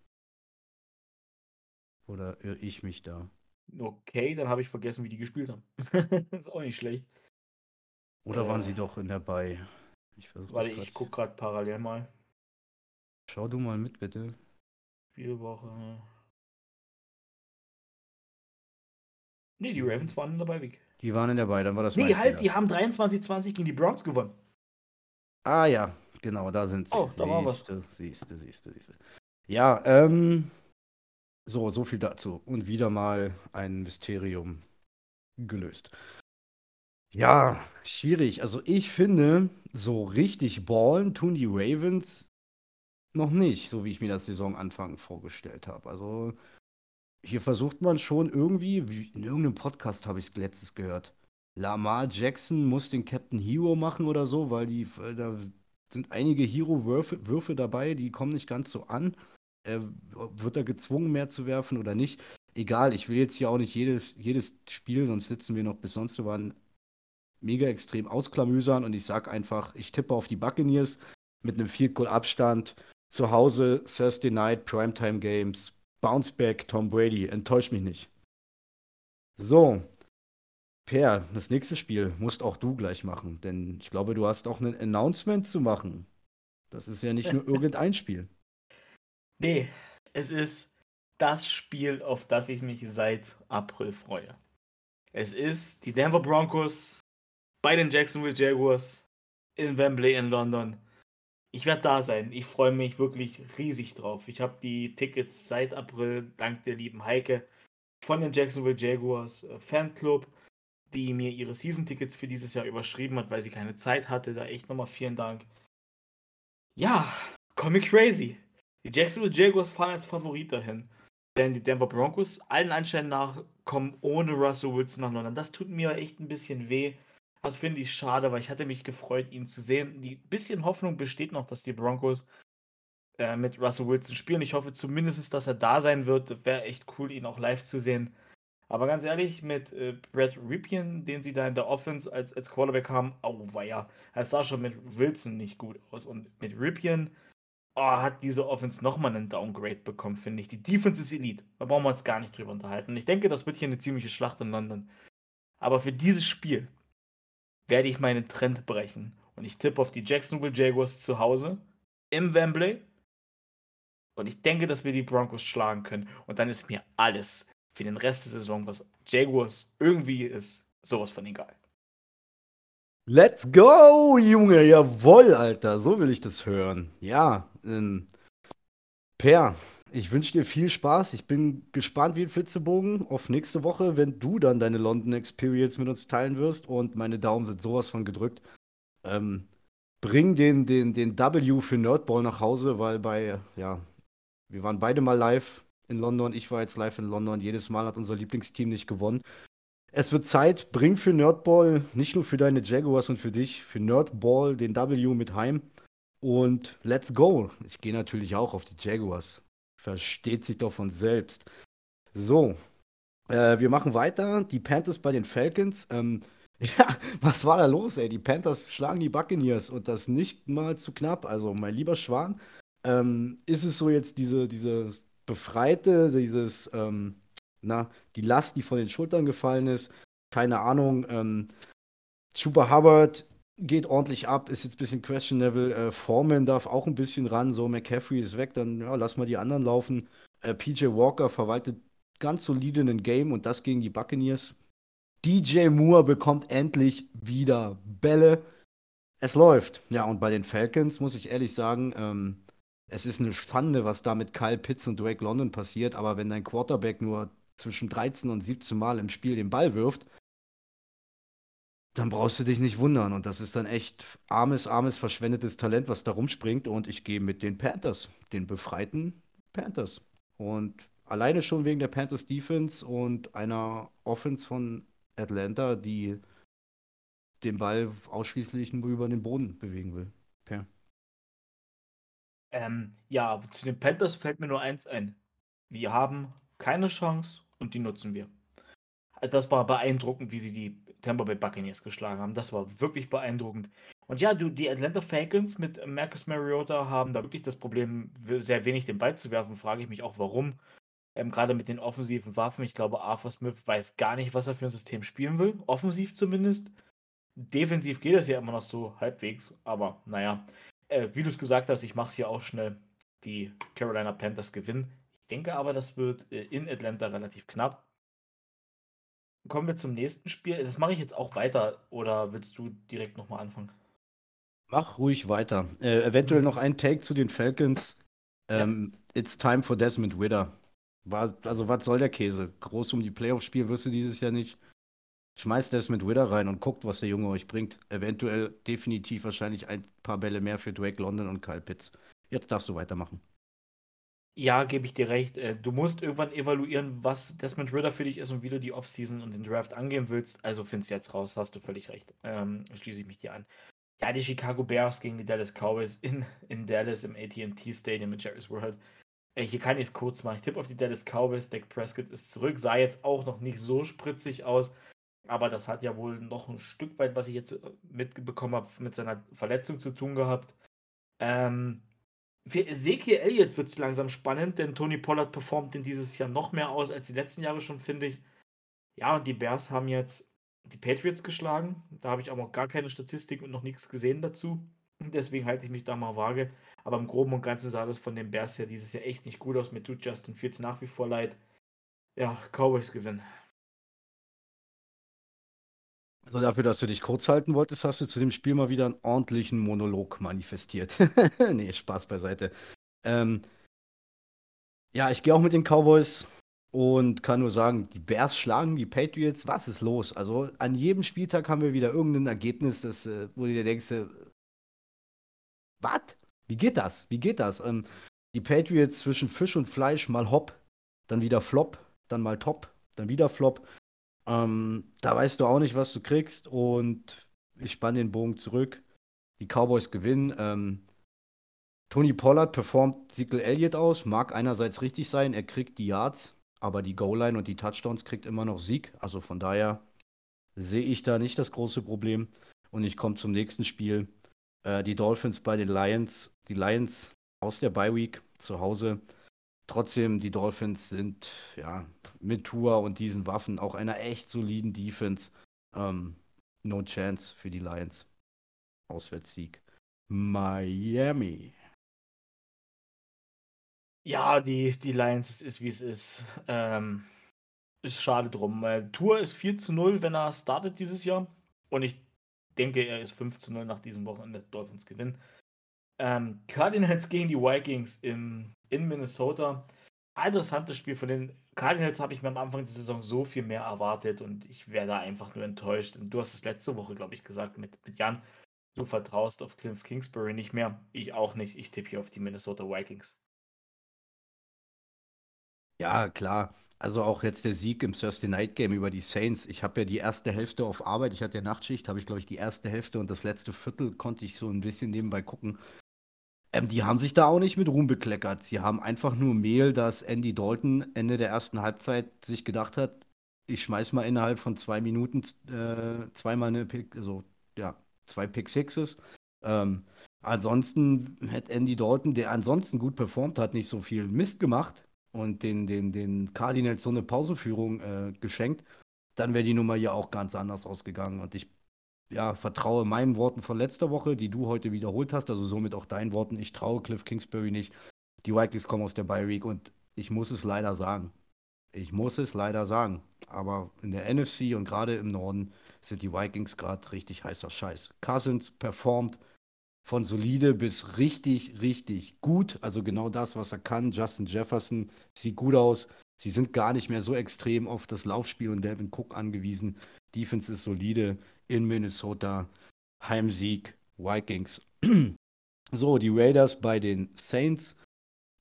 Oder irre ich mich da? Okay, dann habe ich vergessen, wie die gespielt haben. ist auch nicht schlecht. Oder äh, waren sie doch in der Bye? Ich versuche Warte, ich gucke gerade parallel mal. Schau du mal mit, bitte. Spielwoche. Nee, die Ravens waren in der Bye Week. Die waren in der Bye, dann war das Nee, halt, Fehler. die haben 23-20 gegen die Browns gewonnen. Ah ja, genau, da sind sie. Oh, da war was. Du, siehst du, siehst du, siehst du. Ja, ähm, so, so viel dazu. Und wieder mal ein Mysterium gelöst. Ja, schwierig. Also ich finde, so richtig ballen tun die Ravens noch nicht, so wie ich mir das Saisonanfang vorgestellt habe. Also hier versucht man schon irgendwie, in irgendeinem Podcast habe ich es letztes gehört. Lamar Jackson muss den Captain Hero machen oder so, weil die, da sind einige Hero-Würfe Würfe dabei, die kommen nicht ganz so an. Äh, wird er gezwungen, mehr zu werfen oder nicht? Egal, ich will jetzt hier auch nicht jedes, jedes Spiel, sonst sitzen wir noch bis sonst so waren, mega extrem ausklamüsern und ich sag einfach, ich tippe auf die Buccaneers mit einem Field Goal Abstand. Zu Hause, Thursday Night, Primetime Games, Bounceback Tom Brady, enttäusch mich nicht. So, Per, das nächste Spiel musst auch du gleich machen, denn ich glaube, du hast auch ein Announcement zu machen. Das ist ja nicht nur irgendein Spiel. Nee, es ist das Spiel, auf das ich mich seit April freue. Es ist die Denver Broncos bei den Jacksonville Jaguars in Wembley in London ich werde da sein. Ich freue mich wirklich riesig drauf. Ich habe die Tickets seit April, dank der lieben Heike, von den Jacksonville Jaguars äh, Fanclub, die mir ihre Season-Tickets für dieses Jahr überschrieben hat, weil sie keine Zeit hatte. Da echt nochmal vielen Dank. Ja, Comic Crazy. Die Jacksonville Jaguars fahren als Favorit dahin. Denn die Denver Broncos, allen Anschein nach, kommen ohne Russell Wilson nach London. Das tut mir echt ein bisschen weh. Das finde ich schade, weil ich hatte mich gefreut, ihn zu sehen. Die bisschen Hoffnung besteht noch, dass die Broncos äh, mit Russell Wilson spielen. Ich hoffe zumindest, dass er da sein wird. Wäre echt cool, ihn auch live zu sehen. Aber ganz ehrlich, mit äh, Brad Ripien, den sie da in der Offense als, als Quarterback haben, oh, ja, es sah schon mit Wilson nicht gut aus. Und mit Ripien oh, hat diese Offense nochmal einen Downgrade bekommen, finde ich. Die Defense ist Elite. Da brauchen wir uns gar nicht drüber unterhalten. Und ich denke, das wird hier eine ziemliche Schlacht in London. Aber für dieses Spiel werde ich meinen Trend brechen. Und ich tippe auf die Jacksonville Jaguars zu Hause im Wembley. Und ich denke, dass wir die Broncos schlagen können. Und dann ist mir alles für den Rest der Saison, was Jaguars irgendwie ist, sowas von egal. Let's go, Junge. Jawoll, Alter. So will ich das hören. Ja, ähm, Per, ich wünsche dir viel Spaß. Ich bin gespannt wie ein Flitzebogen auf nächste Woche, wenn du dann deine London Experience mit uns teilen wirst. Und meine Daumen sind sowas von gedrückt. Ähm, bring den, den, den W für Nerdball nach Hause, weil bei, ja, wir waren beide mal live in London. Ich war jetzt live in London. Jedes Mal hat unser Lieblingsteam nicht gewonnen. Es wird Zeit, bring für Nerdball, nicht nur für deine Jaguars und für dich, für Nerdball den W mit heim. Und let's go. Ich gehe natürlich auch auf die Jaguars. Versteht sich doch von selbst. So, äh, wir machen weiter. Die Panthers bei den Falcons. Ähm, ja, was war da los, ey? Die Panthers schlagen die Buccaneers und das nicht mal zu knapp. Also, mein lieber Schwan, ähm, ist es so jetzt diese, diese befreite, dieses, ähm, na, die Last, die von den Schultern gefallen ist. Keine Ahnung. Ähm, Chuba Hubbard geht ordentlich ab, ist jetzt ein bisschen questionable. Äh, Foreman darf auch ein bisschen ran. So, McCaffrey ist weg, dann ja, lass mal die anderen laufen. Äh, PJ Walker verwaltet ganz solide einen Game und das gegen die Buccaneers. DJ Moore bekommt endlich wieder Bälle. Es läuft. Ja, und bei den Falcons muss ich ehrlich sagen, ähm, es ist eine Schande, was da mit Kyle Pitts und Drake London passiert, aber wenn dein Quarterback nur zwischen 13 und 17 Mal im Spiel den Ball wirft, dann brauchst du dich nicht wundern. Und das ist dann echt armes, armes, verschwendetes Talent, was da rumspringt. Und ich gehe mit den Panthers, den befreiten Panthers. Und alleine schon wegen der Panthers Defense und einer Offense von Atlanta, die den Ball ausschließlich nur über den Boden bewegen will. Per. Ähm, ja, zu den Panthers fällt mir nur eins ein. Wir haben keine Chance und die nutzen wir. Das war beeindruckend, wie sie die Tampa Bay Buccaneers geschlagen haben. Das war wirklich beeindruckend. Und ja, du, die Atlanta Falcons mit Marcus Mariota haben da wirklich das Problem, sehr wenig den Ball zu werfen. Frage ich mich auch, warum. Ähm, Gerade mit den offensiven Waffen. Ich glaube, Arthur Smith weiß gar nicht, was er für ein System spielen will. Offensiv zumindest. Defensiv geht es ja immer noch so halbwegs. Aber naja, äh, wie du es gesagt hast, ich mache es hier auch schnell. Die Carolina Panthers gewinnen. Ich denke aber, das wird äh, in Atlanta relativ knapp. Kommen wir zum nächsten Spiel. Das mache ich jetzt auch weiter. Oder willst du direkt nochmal anfangen? Mach ruhig weiter. Äh, eventuell noch ein Take zu den Falcons. Ähm, ja. It's time for Desmond Widder. War, also, was soll der Käse? Groß um die Playoffs spielen wirst du dieses Jahr nicht. Schmeißt Desmond Widder rein und guckt, was der Junge euch bringt. Eventuell definitiv wahrscheinlich ein paar Bälle mehr für Drake London und Kyle Pitts. Jetzt darfst du weitermachen. Ja, gebe ich dir recht. Äh, du musst irgendwann evaluieren, was Desmond Ritter für dich ist und wie du die Offseason und den Draft angehen willst. Also findest jetzt raus, hast du völlig recht. Ähm, schließe ich mich dir an. Ja, die Chicago Bears gegen die Dallas Cowboys in, in Dallas im AT&T Stadium mit Jerry's World. Äh, hier kann ich es kurz machen. Ich tippe auf die Dallas Cowboys. Dak Prescott ist zurück. Sah jetzt auch noch nicht so spritzig aus. Aber das hat ja wohl noch ein Stück weit, was ich jetzt äh, mitbekommen habe, mit seiner Verletzung zu tun gehabt. Ähm, für Ezekiel Elliott wird es langsam spannend, denn Tony Pollard performt in dieses Jahr noch mehr aus als die letzten Jahre schon, finde ich. Ja, und die Bears haben jetzt die Patriots geschlagen. Da habe ich auch noch gar keine Statistik und noch nichts gesehen dazu. Deswegen halte ich mich da mal vage. Aber im Groben und Ganzen sah das von den Bears ja dieses Jahr echt nicht gut aus. Mir tut Justin Fields nach wie vor leid. Ja, Cowboys gewinnen. Also dafür, dass du dich kurz halten wolltest, hast du zu dem Spiel mal wieder einen ordentlichen Monolog manifestiert. nee, Spaß beiseite. Ähm, ja, ich gehe auch mit den Cowboys und kann nur sagen, die Bears schlagen die Patriots. Was ist los? Also an jedem Spieltag haben wir wieder irgendein Ergebnis, das, äh, wo du dir denkst, äh, was? Wie geht das? Wie geht das? Ähm, die Patriots zwischen Fisch und Fleisch mal hopp, dann wieder flop, dann mal top, dann wieder flop. Ähm, da weißt du auch nicht, was du kriegst. Und ich spanne den Bogen zurück. Die Cowboys gewinnen. Ähm, Tony Pollard performt Ezekiel Elliott aus. Mag einerseits richtig sein, er kriegt die Yards, aber die Goal-Line und die Touchdowns kriegt immer noch Sieg. Also von daher sehe ich da nicht das große Problem. Und ich komme zum nächsten Spiel. Äh, die Dolphins bei den Lions. Die Lions aus der Bye Week zu Hause. Trotzdem, die Dolphins sind ja mit Tour und diesen Waffen auch einer echt soliden Defense. Ähm, no chance für die Lions. Auswärtssieg. Miami. Ja, die, die Lions, ist wie es ist. Ähm, ist schade drum. Tour ist 4 zu 0, wenn er startet dieses Jahr. Und ich denke, er ist 5 zu 0 nach diesem Wochenende. Dolphins gewinnen. Ähm, Cardinals gegen die Vikings im, in Minnesota. Interessantes Spiel. Von den Cardinals habe ich mir am Anfang der Saison so viel mehr erwartet und ich wäre da einfach nur enttäuscht. Und du hast es letzte Woche, glaube ich, gesagt mit, mit Jan. Du vertraust auf Cliff Kingsbury nicht mehr. Ich auch nicht. Ich tippe hier auf die Minnesota Vikings. Ja, klar. Also auch jetzt der Sieg im Thursday Night Game über die Saints. Ich habe ja die erste Hälfte auf Arbeit. Ich hatte ja Nachtschicht, habe ich glaube ich die erste Hälfte und das letzte Viertel konnte ich so ein bisschen nebenbei gucken. Ähm, die haben sich da auch nicht mit Ruhm bekleckert. Sie haben einfach nur Mehl, dass Andy Dalton Ende der ersten Halbzeit sich gedacht hat, ich schmeiß mal innerhalb von zwei Minuten äh, zweimal eine Pick, also ja, zwei Pick Sixes. Ähm, ansonsten hätte Andy Dalton, der ansonsten gut performt hat, nicht so viel Mist gemacht und den, den, den Cardinals so eine Pausenführung äh, geschenkt, dann wäre die Nummer hier auch ganz anders ausgegangen. Und ich ja, vertraue meinen Worten von letzter Woche, die du heute wiederholt hast, also somit auch deinen Worten. Ich traue Cliff Kingsbury nicht. Die Vikings kommen aus der Bye Week und ich muss es leider sagen. Ich muss es leider sagen. Aber in der NFC und gerade im Norden sind die Vikings gerade richtig heißer Scheiß. Cousins performt von solide bis richtig, richtig gut. Also genau das, was er kann. Justin Jefferson sieht gut aus. Sie sind gar nicht mehr so extrem auf das Laufspiel und Devin Cook angewiesen. Defense ist solide in Minnesota. Heimsieg, Vikings. so, die Raiders bei den Saints.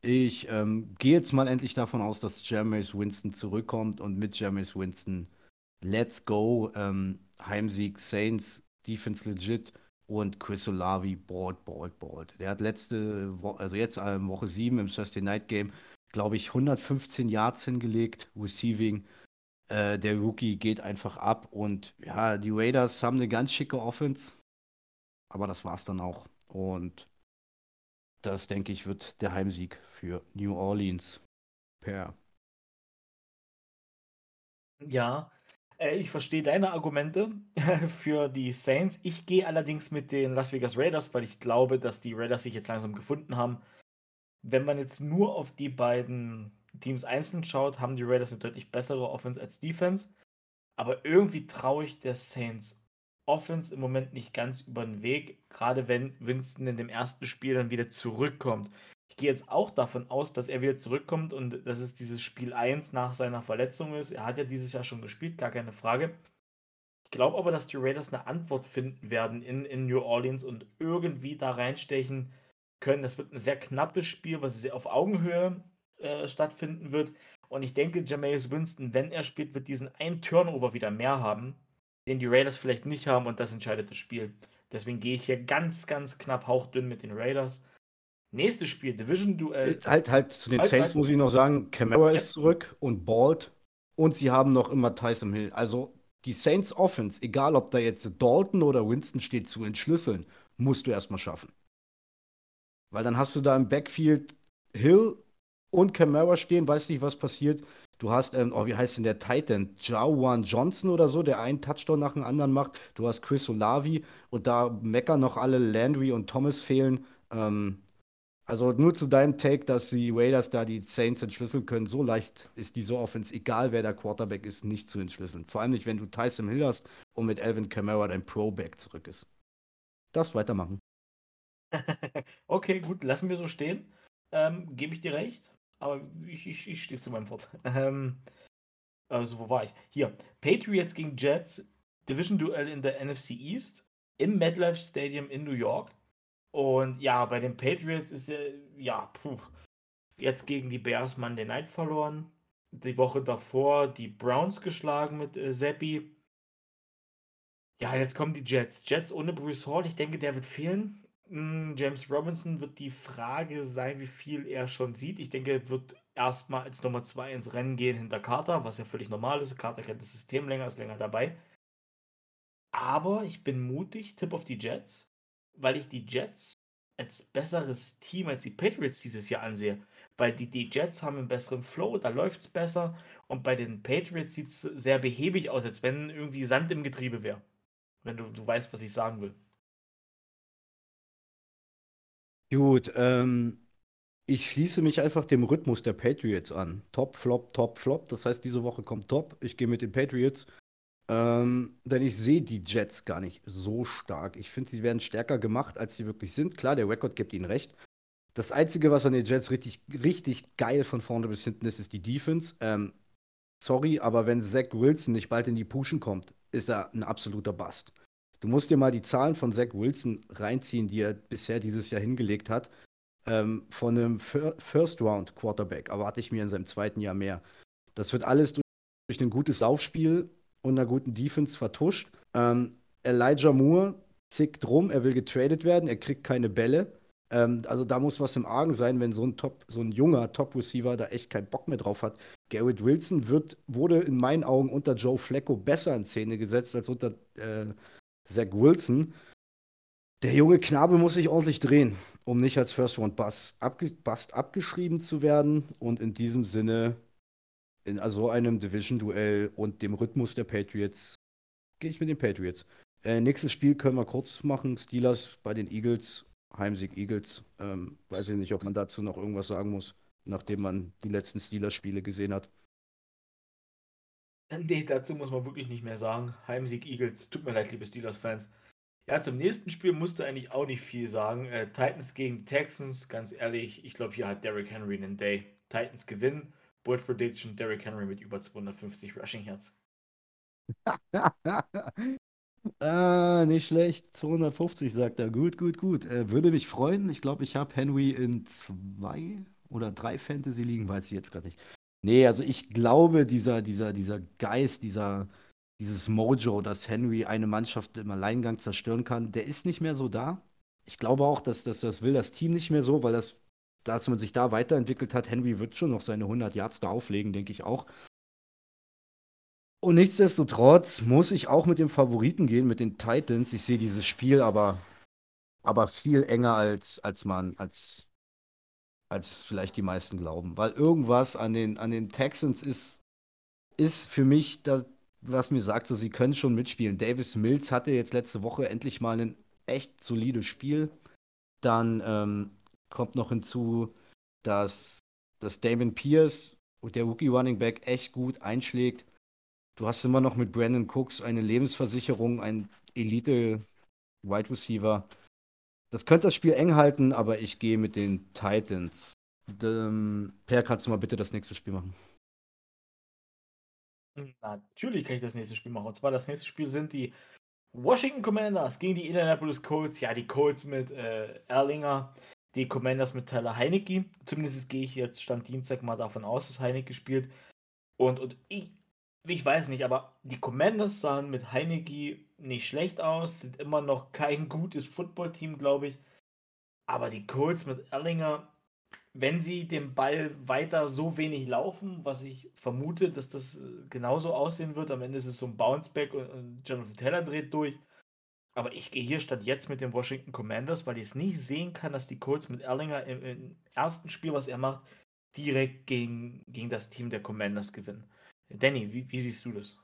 Ich ähm, gehe jetzt mal endlich davon aus, dass Jameis Winston zurückkommt und mit Jameis Winston Let's go. Ähm, Heimsieg Saints, Defense legit und Chris Olavi bald, bald, bald. Der hat letzte Woche, also jetzt ähm, Woche 7 im Thursday Night Game, glaube ich, 115 Yards hingelegt, Receiving. Äh, der Rookie geht einfach ab und ja, die Raiders haben eine ganz schicke Offense, aber das war's dann auch. Und das, denke ich, wird der Heimsieg für New Orleans per. Ja, äh, ich verstehe deine Argumente für die Saints. Ich gehe allerdings mit den Las Vegas Raiders, weil ich glaube, dass die Raiders sich jetzt langsam gefunden haben. Wenn man jetzt nur auf die beiden Teams einzeln schaut, haben die Raiders eine deutlich bessere Offense als Defense. Aber irgendwie traue ich der Saints Offense im Moment nicht ganz über den Weg, gerade wenn Winston in dem ersten Spiel dann wieder zurückkommt. Ich gehe jetzt auch davon aus, dass er wieder zurückkommt und dass es dieses Spiel 1 nach seiner Verletzung ist. Er hat ja dieses Jahr schon gespielt, gar keine Frage. Ich glaube aber, dass die Raiders eine Antwort finden werden in, in New Orleans und irgendwie da reinstechen können. Das wird ein sehr knappes Spiel, was sehr auf Augenhöhe äh, stattfinden wird. Und ich denke, Jameis Winston, wenn er spielt, wird diesen einen Turnover wieder mehr haben, den die Raiders vielleicht nicht haben und das entscheidet das Spiel. Deswegen gehe ich hier ganz, ganz knapp hauchdünn mit den Raiders. Nächstes Spiel, Division-Duell. Äh, halt, halt, zu den halt, Saints halt. muss ich noch sagen, Camara ja. ist zurück und Bald. Und sie haben noch immer Tyson Hill. Also die Saints Offense, egal ob da jetzt Dalton oder Winston steht, zu entschlüsseln, musst du erstmal schaffen. Weil dann hast du da im Backfield Hill und Camara stehen, weiß nicht, was passiert. Du hast, ähm, oh, wie heißt denn der Titan? Jawan Johnson oder so, der einen Touchdown nach dem anderen macht. Du hast Chris Olavi und da meckern noch alle Landry und Thomas fehlen. Ähm, also nur zu deinem Take, dass die Raiders da die Saints entschlüsseln können. So leicht ist diese Offense, egal wer der Quarterback ist, nicht zu entschlüsseln. Vor allem nicht, wenn du Tyson Hill hast und mit Alvin Kamara dein Pro-Back zurück ist. Darfst weitermachen. okay, gut, lassen wir so stehen. Ähm, Gebe ich dir recht, aber ich, ich, ich stehe zu meinem Wort. Ähm, also, wo war ich? Hier, Patriots gegen Jets, Division-Duell in der NFC East im MetLife Stadium in New York. Und ja, bei den Patriots ist ja, ja, puh, jetzt gegen die Bears Monday Night verloren. Die Woche davor die Browns geschlagen mit äh, Seppi. Ja, jetzt kommen die Jets. Jets ohne Bruce Hall. Ich denke, der wird fehlen. Hm, James Robinson wird die Frage sein, wie viel er schon sieht. Ich denke, er wird erstmal als Nummer 2 ins Rennen gehen hinter Carter, was ja völlig normal ist. Carter kennt das System länger, ist länger dabei. Aber ich bin mutig, tipp auf die Jets weil ich die Jets als besseres Team als die Patriots dieses Jahr ansehe. Weil die, die Jets haben einen besseren Flow, da läuft es besser. Und bei den Patriots sieht es sehr behäbig aus, als wenn irgendwie Sand im Getriebe wäre. Wenn du, du weißt, was ich sagen will. Gut, ähm, ich schließe mich einfach dem Rhythmus der Patriots an. Top, Flop, Top, Flop. Das heißt, diese Woche kommt Top. Ich gehe mit den Patriots. Ähm, denn ich sehe die Jets gar nicht so stark. Ich finde, sie werden stärker gemacht, als sie wirklich sind. Klar, der Rekord gibt ihnen recht. Das Einzige, was an den Jets richtig, richtig geil von vorne bis hinten ist, ist die Defense. Ähm, sorry, aber wenn Zach Wilson nicht bald in die Puschen kommt, ist er ein absoluter Bust. Du musst dir mal die Zahlen von Zach Wilson reinziehen, die er bisher dieses Jahr hingelegt hat. Ähm, von einem First-Round-Quarterback erwarte ich mir in seinem zweiten Jahr mehr. Das wird alles durch, ein gutes Laufspiel und einer guten Defense vertuscht. Ähm, Elijah Moore zickt rum, er will getradet werden, er kriegt keine Bälle. Ähm, also da muss was im Argen sein, wenn so ein Top, so ein junger Top-Receiver da echt keinen Bock mehr drauf hat. Garrett Wilson wird, wurde in meinen Augen unter Joe Flacco besser in Szene gesetzt als unter äh, Zach Wilson. Der junge Knabe muss sich ordentlich drehen, um nicht als First Round Bust, abge Bust abgeschrieben zu werden. Und in diesem Sinne in so einem Division-Duell und dem Rhythmus der Patriots gehe ich mit den Patriots. Äh, nächstes Spiel können wir kurz machen. Steelers bei den Eagles. Heimsieg Eagles. Ähm, weiß ich nicht, ob man dazu noch irgendwas sagen muss, nachdem man die letzten Steelers-Spiele gesehen hat. Nee, dazu muss man wirklich nicht mehr sagen. Heimsieg Eagles. Tut mir leid, liebe Steelers-Fans. Ja, zum nächsten Spiel musste eigentlich auch nicht viel sagen. Äh, Titans gegen Texans, ganz ehrlich, ich glaube, hier hat Derrick Henry einen Day. Titans gewinnen. Bold Prediction, Derrick Henry mit über 250 Rushing Yards. ah, nicht schlecht. 250 sagt er. Gut, gut, gut. Äh, würde mich freuen. Ich glaube, ich habe Henry in zwei oder drei Fantasy liegen, weiß ich jetzt gerade nicht. Nee, also ich glaube, dieser, dieser, dieser Geist, dieser, dieses Mojo, dass Henry eine Mannschaft im Alleingang zerstören kann, der ist nicht mehr so da. Ich glaube auch, dass, dass das will das Team nicht mehr so, weil das dass man sich da weiterentwickelt hat. Henry wird schon noch seine 100 Yards da auflegen, denke ich auch. Und nichtsdestotrotz muss ich auch mit dem Favoriten gehen, mit den Titans. Ich sehe dieses Spiel aber, aber viel enger als, als man, als, als vielleicht die meisten glauben. Weil irgendwas an den, an den Texans ist, ist für mich das, was mir sagt, so sie können schon mitspielen. Davis Mills hatte jetzt letzte Woche endlich mal ein echt solides Spiel. Dann ähm, kommt noch hinzu, dass, dass Damon Pierce, der Rookie Running Back, echt gut einschlägt. Du hast immer noch mit Brandon Cooks eine Lebensversicherung, ein Elite Wide Receiver. Das könnte das Spiel eng halten, aber ich gehe mit den Titans. Ähm, per, kannst du mal bitte das nächste Spiel machen? Natürlich kann ich das nächste Spiel machen. Und zwar das nächste Spiel sind die Washington Commanders gegen die Indianapolis Colts. Ja, die Colts mit äh, Erlinger die Commanders mit Tyler Heinecke. Zumindest gehe ich jetzt Stand Dienstag mal davon aus, dass Heinecke spielt. Und, und ich, ich weiß nicht, aber die Commanders sahen mit Heinecke nicht schlecht aus, sind immer noch kein gutes Footballteam, glaube ich. Aber die Colts mit Erlinger, wenn sie den Ball weiter so wenig laufen, was ich vermute, dass das äh, genauso aussehen wird, am Ende ist es so ein Bounceback und Jonathan Taylor dreht durch aber ich gehe hier statt jetzt mit den Washington Commanders, weil ich es nicht sehen kann, dass die Colts mit Erlinger im, im, ersten Spiel, was er macht, direkt gegen, gegen das Team der Commanders gewinnen. Danny, wie, wie siehst du das?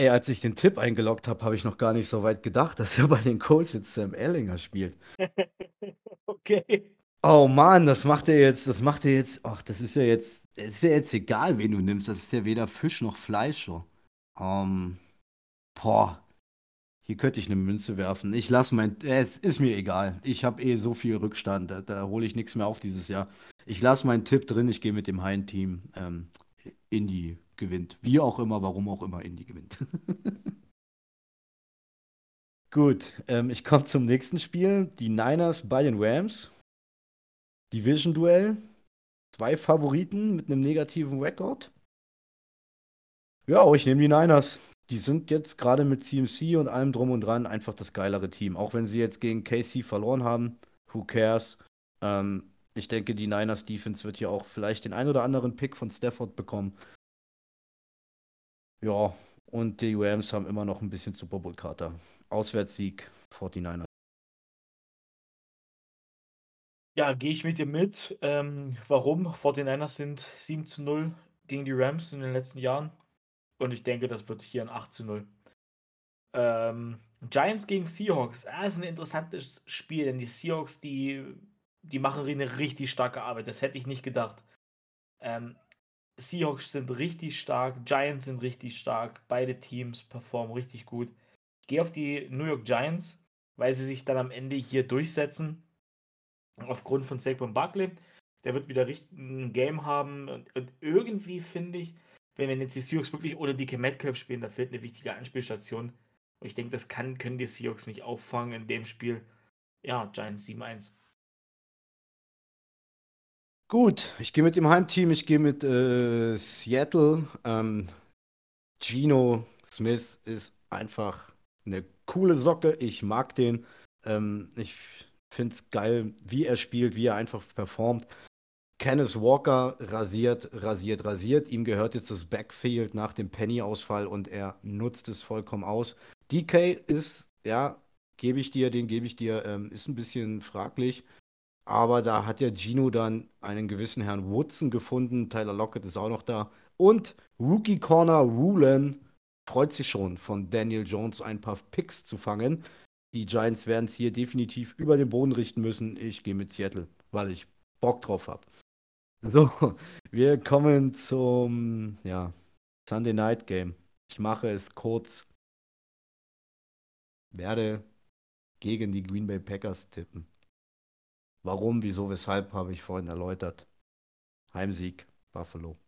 Ey, als ich den Tipp eingeloggt habe, habe ich noch gar nicht so weit gedacht, dass er bei den Colts jetzt Sam Erlinger spielt. okay. Oh Mann, das macht er jetzt, das macht er jetzt, ach, das ist ja jetzt, das ist ja jetzt egal, wen du nimmst, das ist ja weder Fisch noch Fleisch. So. Um, boah, hier könnte ich eine Münze werfen. Ich lasse mein. Es ist mir egal. Ich habe eh so viel Rückstand. Da, da hole ich nichts mehr auf dieses Jahr. Ich lasse meinen Tipp drin. Ich gehe mit dem Hein-Team. Ähm, Indy gewinnt. Wie auch immer, warum auch immer Indy gewinnt. Gut, ähm, ich komme zum nächsten Spiel. Die Niners bei den Rams. Division-Duell. Zwei Favoriten mit einem negativen Rekord. Ja, ich nehme die Niners die sind jetzt gerade mit CMC und allem drum und dran einfach das geilere Team. Auch wenn sie jetzt gegen KC verloren haben, who cares? Ähm, ich denke, die Niners Defense wird hier auch vielleicht den ein oder anderen Pick von Stafford bekommen. Ja, und die Rams haben immer noch ein bisschen Super Bowl-Kater. Auswärtssieg 49ers. Ja, gehe ich mit dir mit. Ähm, warum? 49ers sind 7 zu 0 gegen die Rams in den letzten Jahren. Und ich denke, das wird hier ein 8 zu 0. Ähm, Giants gegen Seahawks. Das ist ein interessantes Spiel, denn die Seahawks, die, die machen eine richtig starke Arbeit. Das hätte ich nicht gedacht. Ähm, Seahawks sind richtig stark, Giants sind richtig stark. Beide Teams performen richtig gut. Ich gehe auf die New York Giants, weil sie sich dann am Ende hier durchsetzen. Aufgrund von Saquon Barkley. Der wird wieder ein Game haben. Und, und irgendwie finde ich, wenn, wenn jetzt die Seahawks wirklich ohne DK Metcalf spielen, da fehlt eine wichtige Anspielstation. Und ich denke, das kann, können die Seahawks nicht auffangen in dem Spiel. Ja, Giants 7-1. Gut, ich gehe mit dem Heimteam, ich gehe mit äh, Seattle. Ähm, Gino Smith ist einfach eine coole Socke. Ich mag den. Ähm, ich finde es geil, wie er spielt, wie er einfach performt. Kenneth Walker rasiert, rasiert, rasiert. Ihm gehört jetzt das Backfield nach dem Penny-Ausfall und er nutzt es vollkommen aus. DK ist, ja, gebe ich dir, den gebe ich dir, ähm, ist ein bisschen fraglich. Aber da hat ja Gino dann einen gewissen Herrn Woodson gefunden. Tyler Lockett ist auch noch da. Und Rookie Corner Rulen freut sich schon, von Daniel Jones ein paar Picks zu fangen. Die Giants werden es hier definitiv über den Boden richten müssen. Ich gehe mit Seattle, weil ich Bock drauf habe. So, wir kommen zum ja, Sunday Night Game. Ich mache es kurz. Werde gegen die Green Bay Packers tippen. Warum, wieso, weshalb habe ich vorhin erläutert. Heimsieg Buffalo.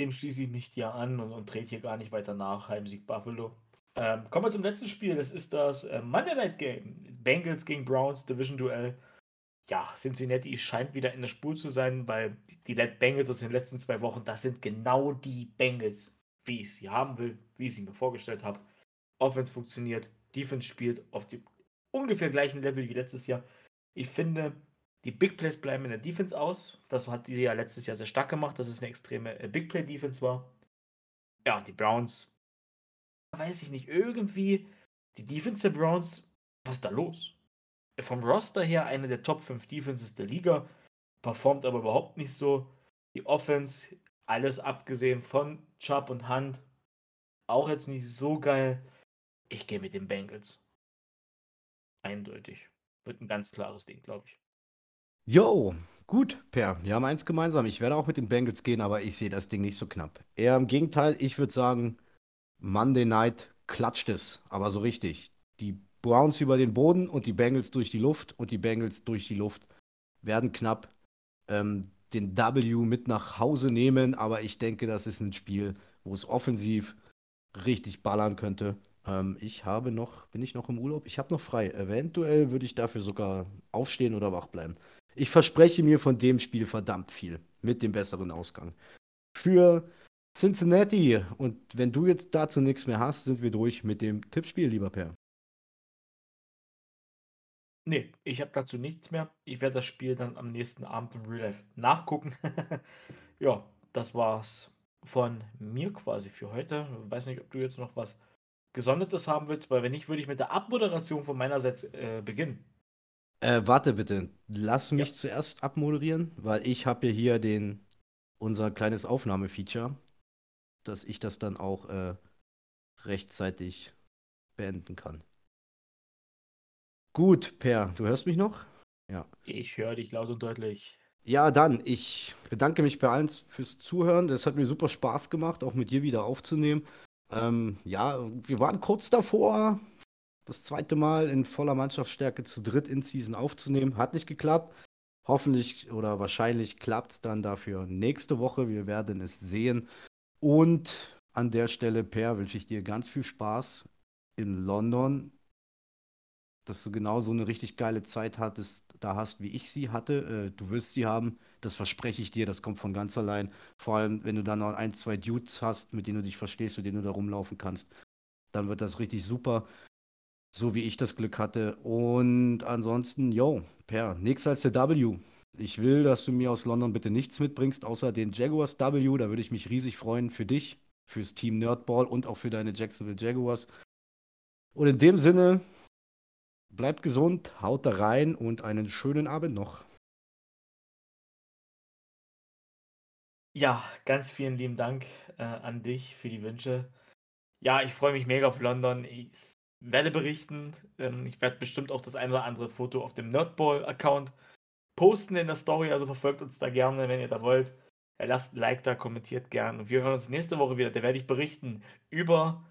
Dem schließe ich mich dir an und, und trete hier gar nicht weiter nach. Heimsieg Buffalo. Ähm, kommen wir zum letzten Spiel. Das ist das äh, Monday Night Game. Bengals gegen Browns Division Duell ja, Cincinnati scheint wieder in der Spur zu sein, weil die, die Bengals aus den letzten zwei Wochen, das sind genau die Bengals, wie ich sie haben will, wie ich sie mir vorgestellt habe. Offense funktioniert, Defense spielt auf dem ungefähr gleichen Level wie letztes Jahr. Ich finde, die Big Plays bleiben in der Defense aus. Das hat die ja letztes Jahr sehr stark gemacht, dass es eine extreme äh, Big Play Defense war. Ja, die Browns, weiß ich nicht, irgendwie die Defense der Browns, was ist da los? vom Roster her eine der Top 5 Defenses der Liga, performt aber überhaupt nicht so. Die Offense, alles abgesehen von Chubb und Hunt, auch jetzt nicht so geil. Ich gehe mit den Bengals. Eindeutig. Wird ein ganz klares Ding, glaube ich. Jo, gut, Per. Wir haben eins gemeinsam. Ich werde auch mit den Bengals gehen, aber ich sehe das Ding nicht so knapp. Eher im Gegenteil, ich würde sagen, Monday Night klatscht es, aber so richtig. Die Browns über den Boden und die Bengals durch die Luft und die Bengals durch die Luft werden knapp ähm, den W mit nach Hause nehmen, aber ich denke, das ist ein Spiel, wo es offensiv richtig ballern könnte. Ähm, ich habe noch, bin ich noch im Urlaub? Ich habe noch frei. Eventuell würde ich dafür sogar aufstehen oder wach bleiben. Ich verspreche mir von dem Spiel verdammt viel mit dem besseren Ausgang. Für Cincinnati. Und wenn du jetzt dazu nichts mehr hast, sind wir durch mit dem Tippspiel, lieber Per. Nee, ich habe dazu nichts mehr. Ich werde das Spiel dann am nächsten Abend im Real Life nachgucken. ja, das war's von mir quasi für heute. Ich weiß nicht, ob du jetzt noch was Gesondertes haben willst, weil wenn nicht, würde ich mit der Abmoderation von meinerseits äh, beginnen. Äh, warte bitte, lass mich ja. zuerst abmoderieren, weil ich habe ja hier den unser kleines Aufnahmefeature, dass ich das dann auch äh, rechtzeitig beenden kann. Gut, Per, du hörst mich noch? Ja. Ich höre dich laut und deutlich. Ja, dann, ich bedanke mich bei allen fürs Zuhören. Das hat mir super Spaß gemacht, auch mit dir wieder aufzunehmen. Ähm, ja, wir waren kurz davor, das zweite Mal in voller Mannschaftsstärke zu dritt in Season aufzunehmen. Hat nicht geklappt. Hoffentlich oder wahrscheinlich klappt es dann dafür nächste Woche. Wir werden es sehen. Und an der Stelle, Per, wünsche ich dir ganz viel Spaß in London dass du genau so eine richtig geile Zeit hattest, da hast, wie ich sie hatte. Äh, du willst sie haben, das verspreche ich dir, das kommt von ganz allein. Vor allem, wenn du dann noch ein, zwei Dudes hast, mit denen du dich verstehst, mit denen du da rumlaufen kannst, dann wird das richtig super. So wie ich das Glück hatte. Und ansonsten, yo, Per, nichts als der W. Ich will, dass du mir aus London bitte nichts mitbringst, außer den Jaguars W. Da würde ich mich riesig freuen für dich, fürs Team Nerdball und auch für deine Jacksonville Jaguars. Und in dem Sinne, bleibt gesund, haut da rein und einen schönen Abend noch. Ja, ganz vielen lieben Dank äh, an dich für die Wünsche. Ja, ich freue mich mega auf London. Ich werde berichten. Ähm, ich werde bestimmt auch das ein oder andere Foto auf dem Nerdball-Account posten in der Story. Also verfolgt uns da gerne, wenn ihr da wollt. Ja, lasst ein Like da, kommentiert gern. Und wir hören uns nächste Woche wieder. Da werde ich berichten über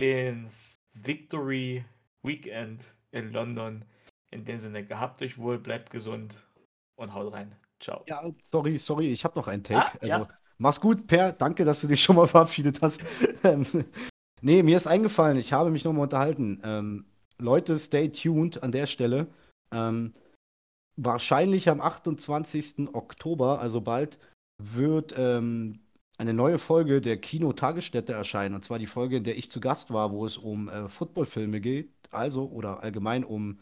den Victory Weekend in London. In dem Sinne, gehabt euch wohl, bleibt gesund und haut rein. Ciao. Ja, sorry, sorry, ich habe noch einen Take. Ah, ja. also, mach's gut, Per. Danke, dass du dich schon mal verabschiedet hast. Ähm, nee, mir ist eingefallen, ich habe mich nochmal unterhalten. Ähm, Leute, stay tuned an der Stelle. Ähm, wahrscheinlich am 28. Oktober, also bald, wird ähm, eine neue Folge der Kino-Tagesstätte erscheinen. Und zwar die Folge, in der ich zu Gast war, wo es um äh, Footballfilme geht. Also, oder allgemein um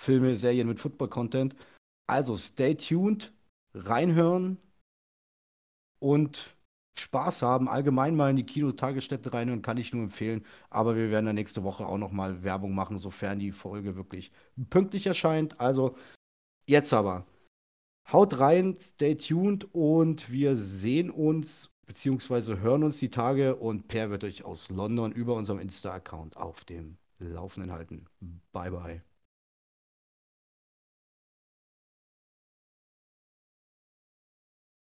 Filme, Serien mit Football-Content. Also, stay tuned, reinhören und Spaß haben. Allgemein mal in die Kino-Tagesstätte reinhören, kann ich nur empfehlen. Aber wir werden dann nächste Woche auch nochmal Werbung machen, sofern die Folge wirklich pünktlich erscheint. Also, jetzt aber. Haut rein, stay tuned und wir sehen uns beziehungsweise hören uns die Tage und Per wird euch aus London über unserem Insta-Account auf dem Laufenden halten. Bye bye.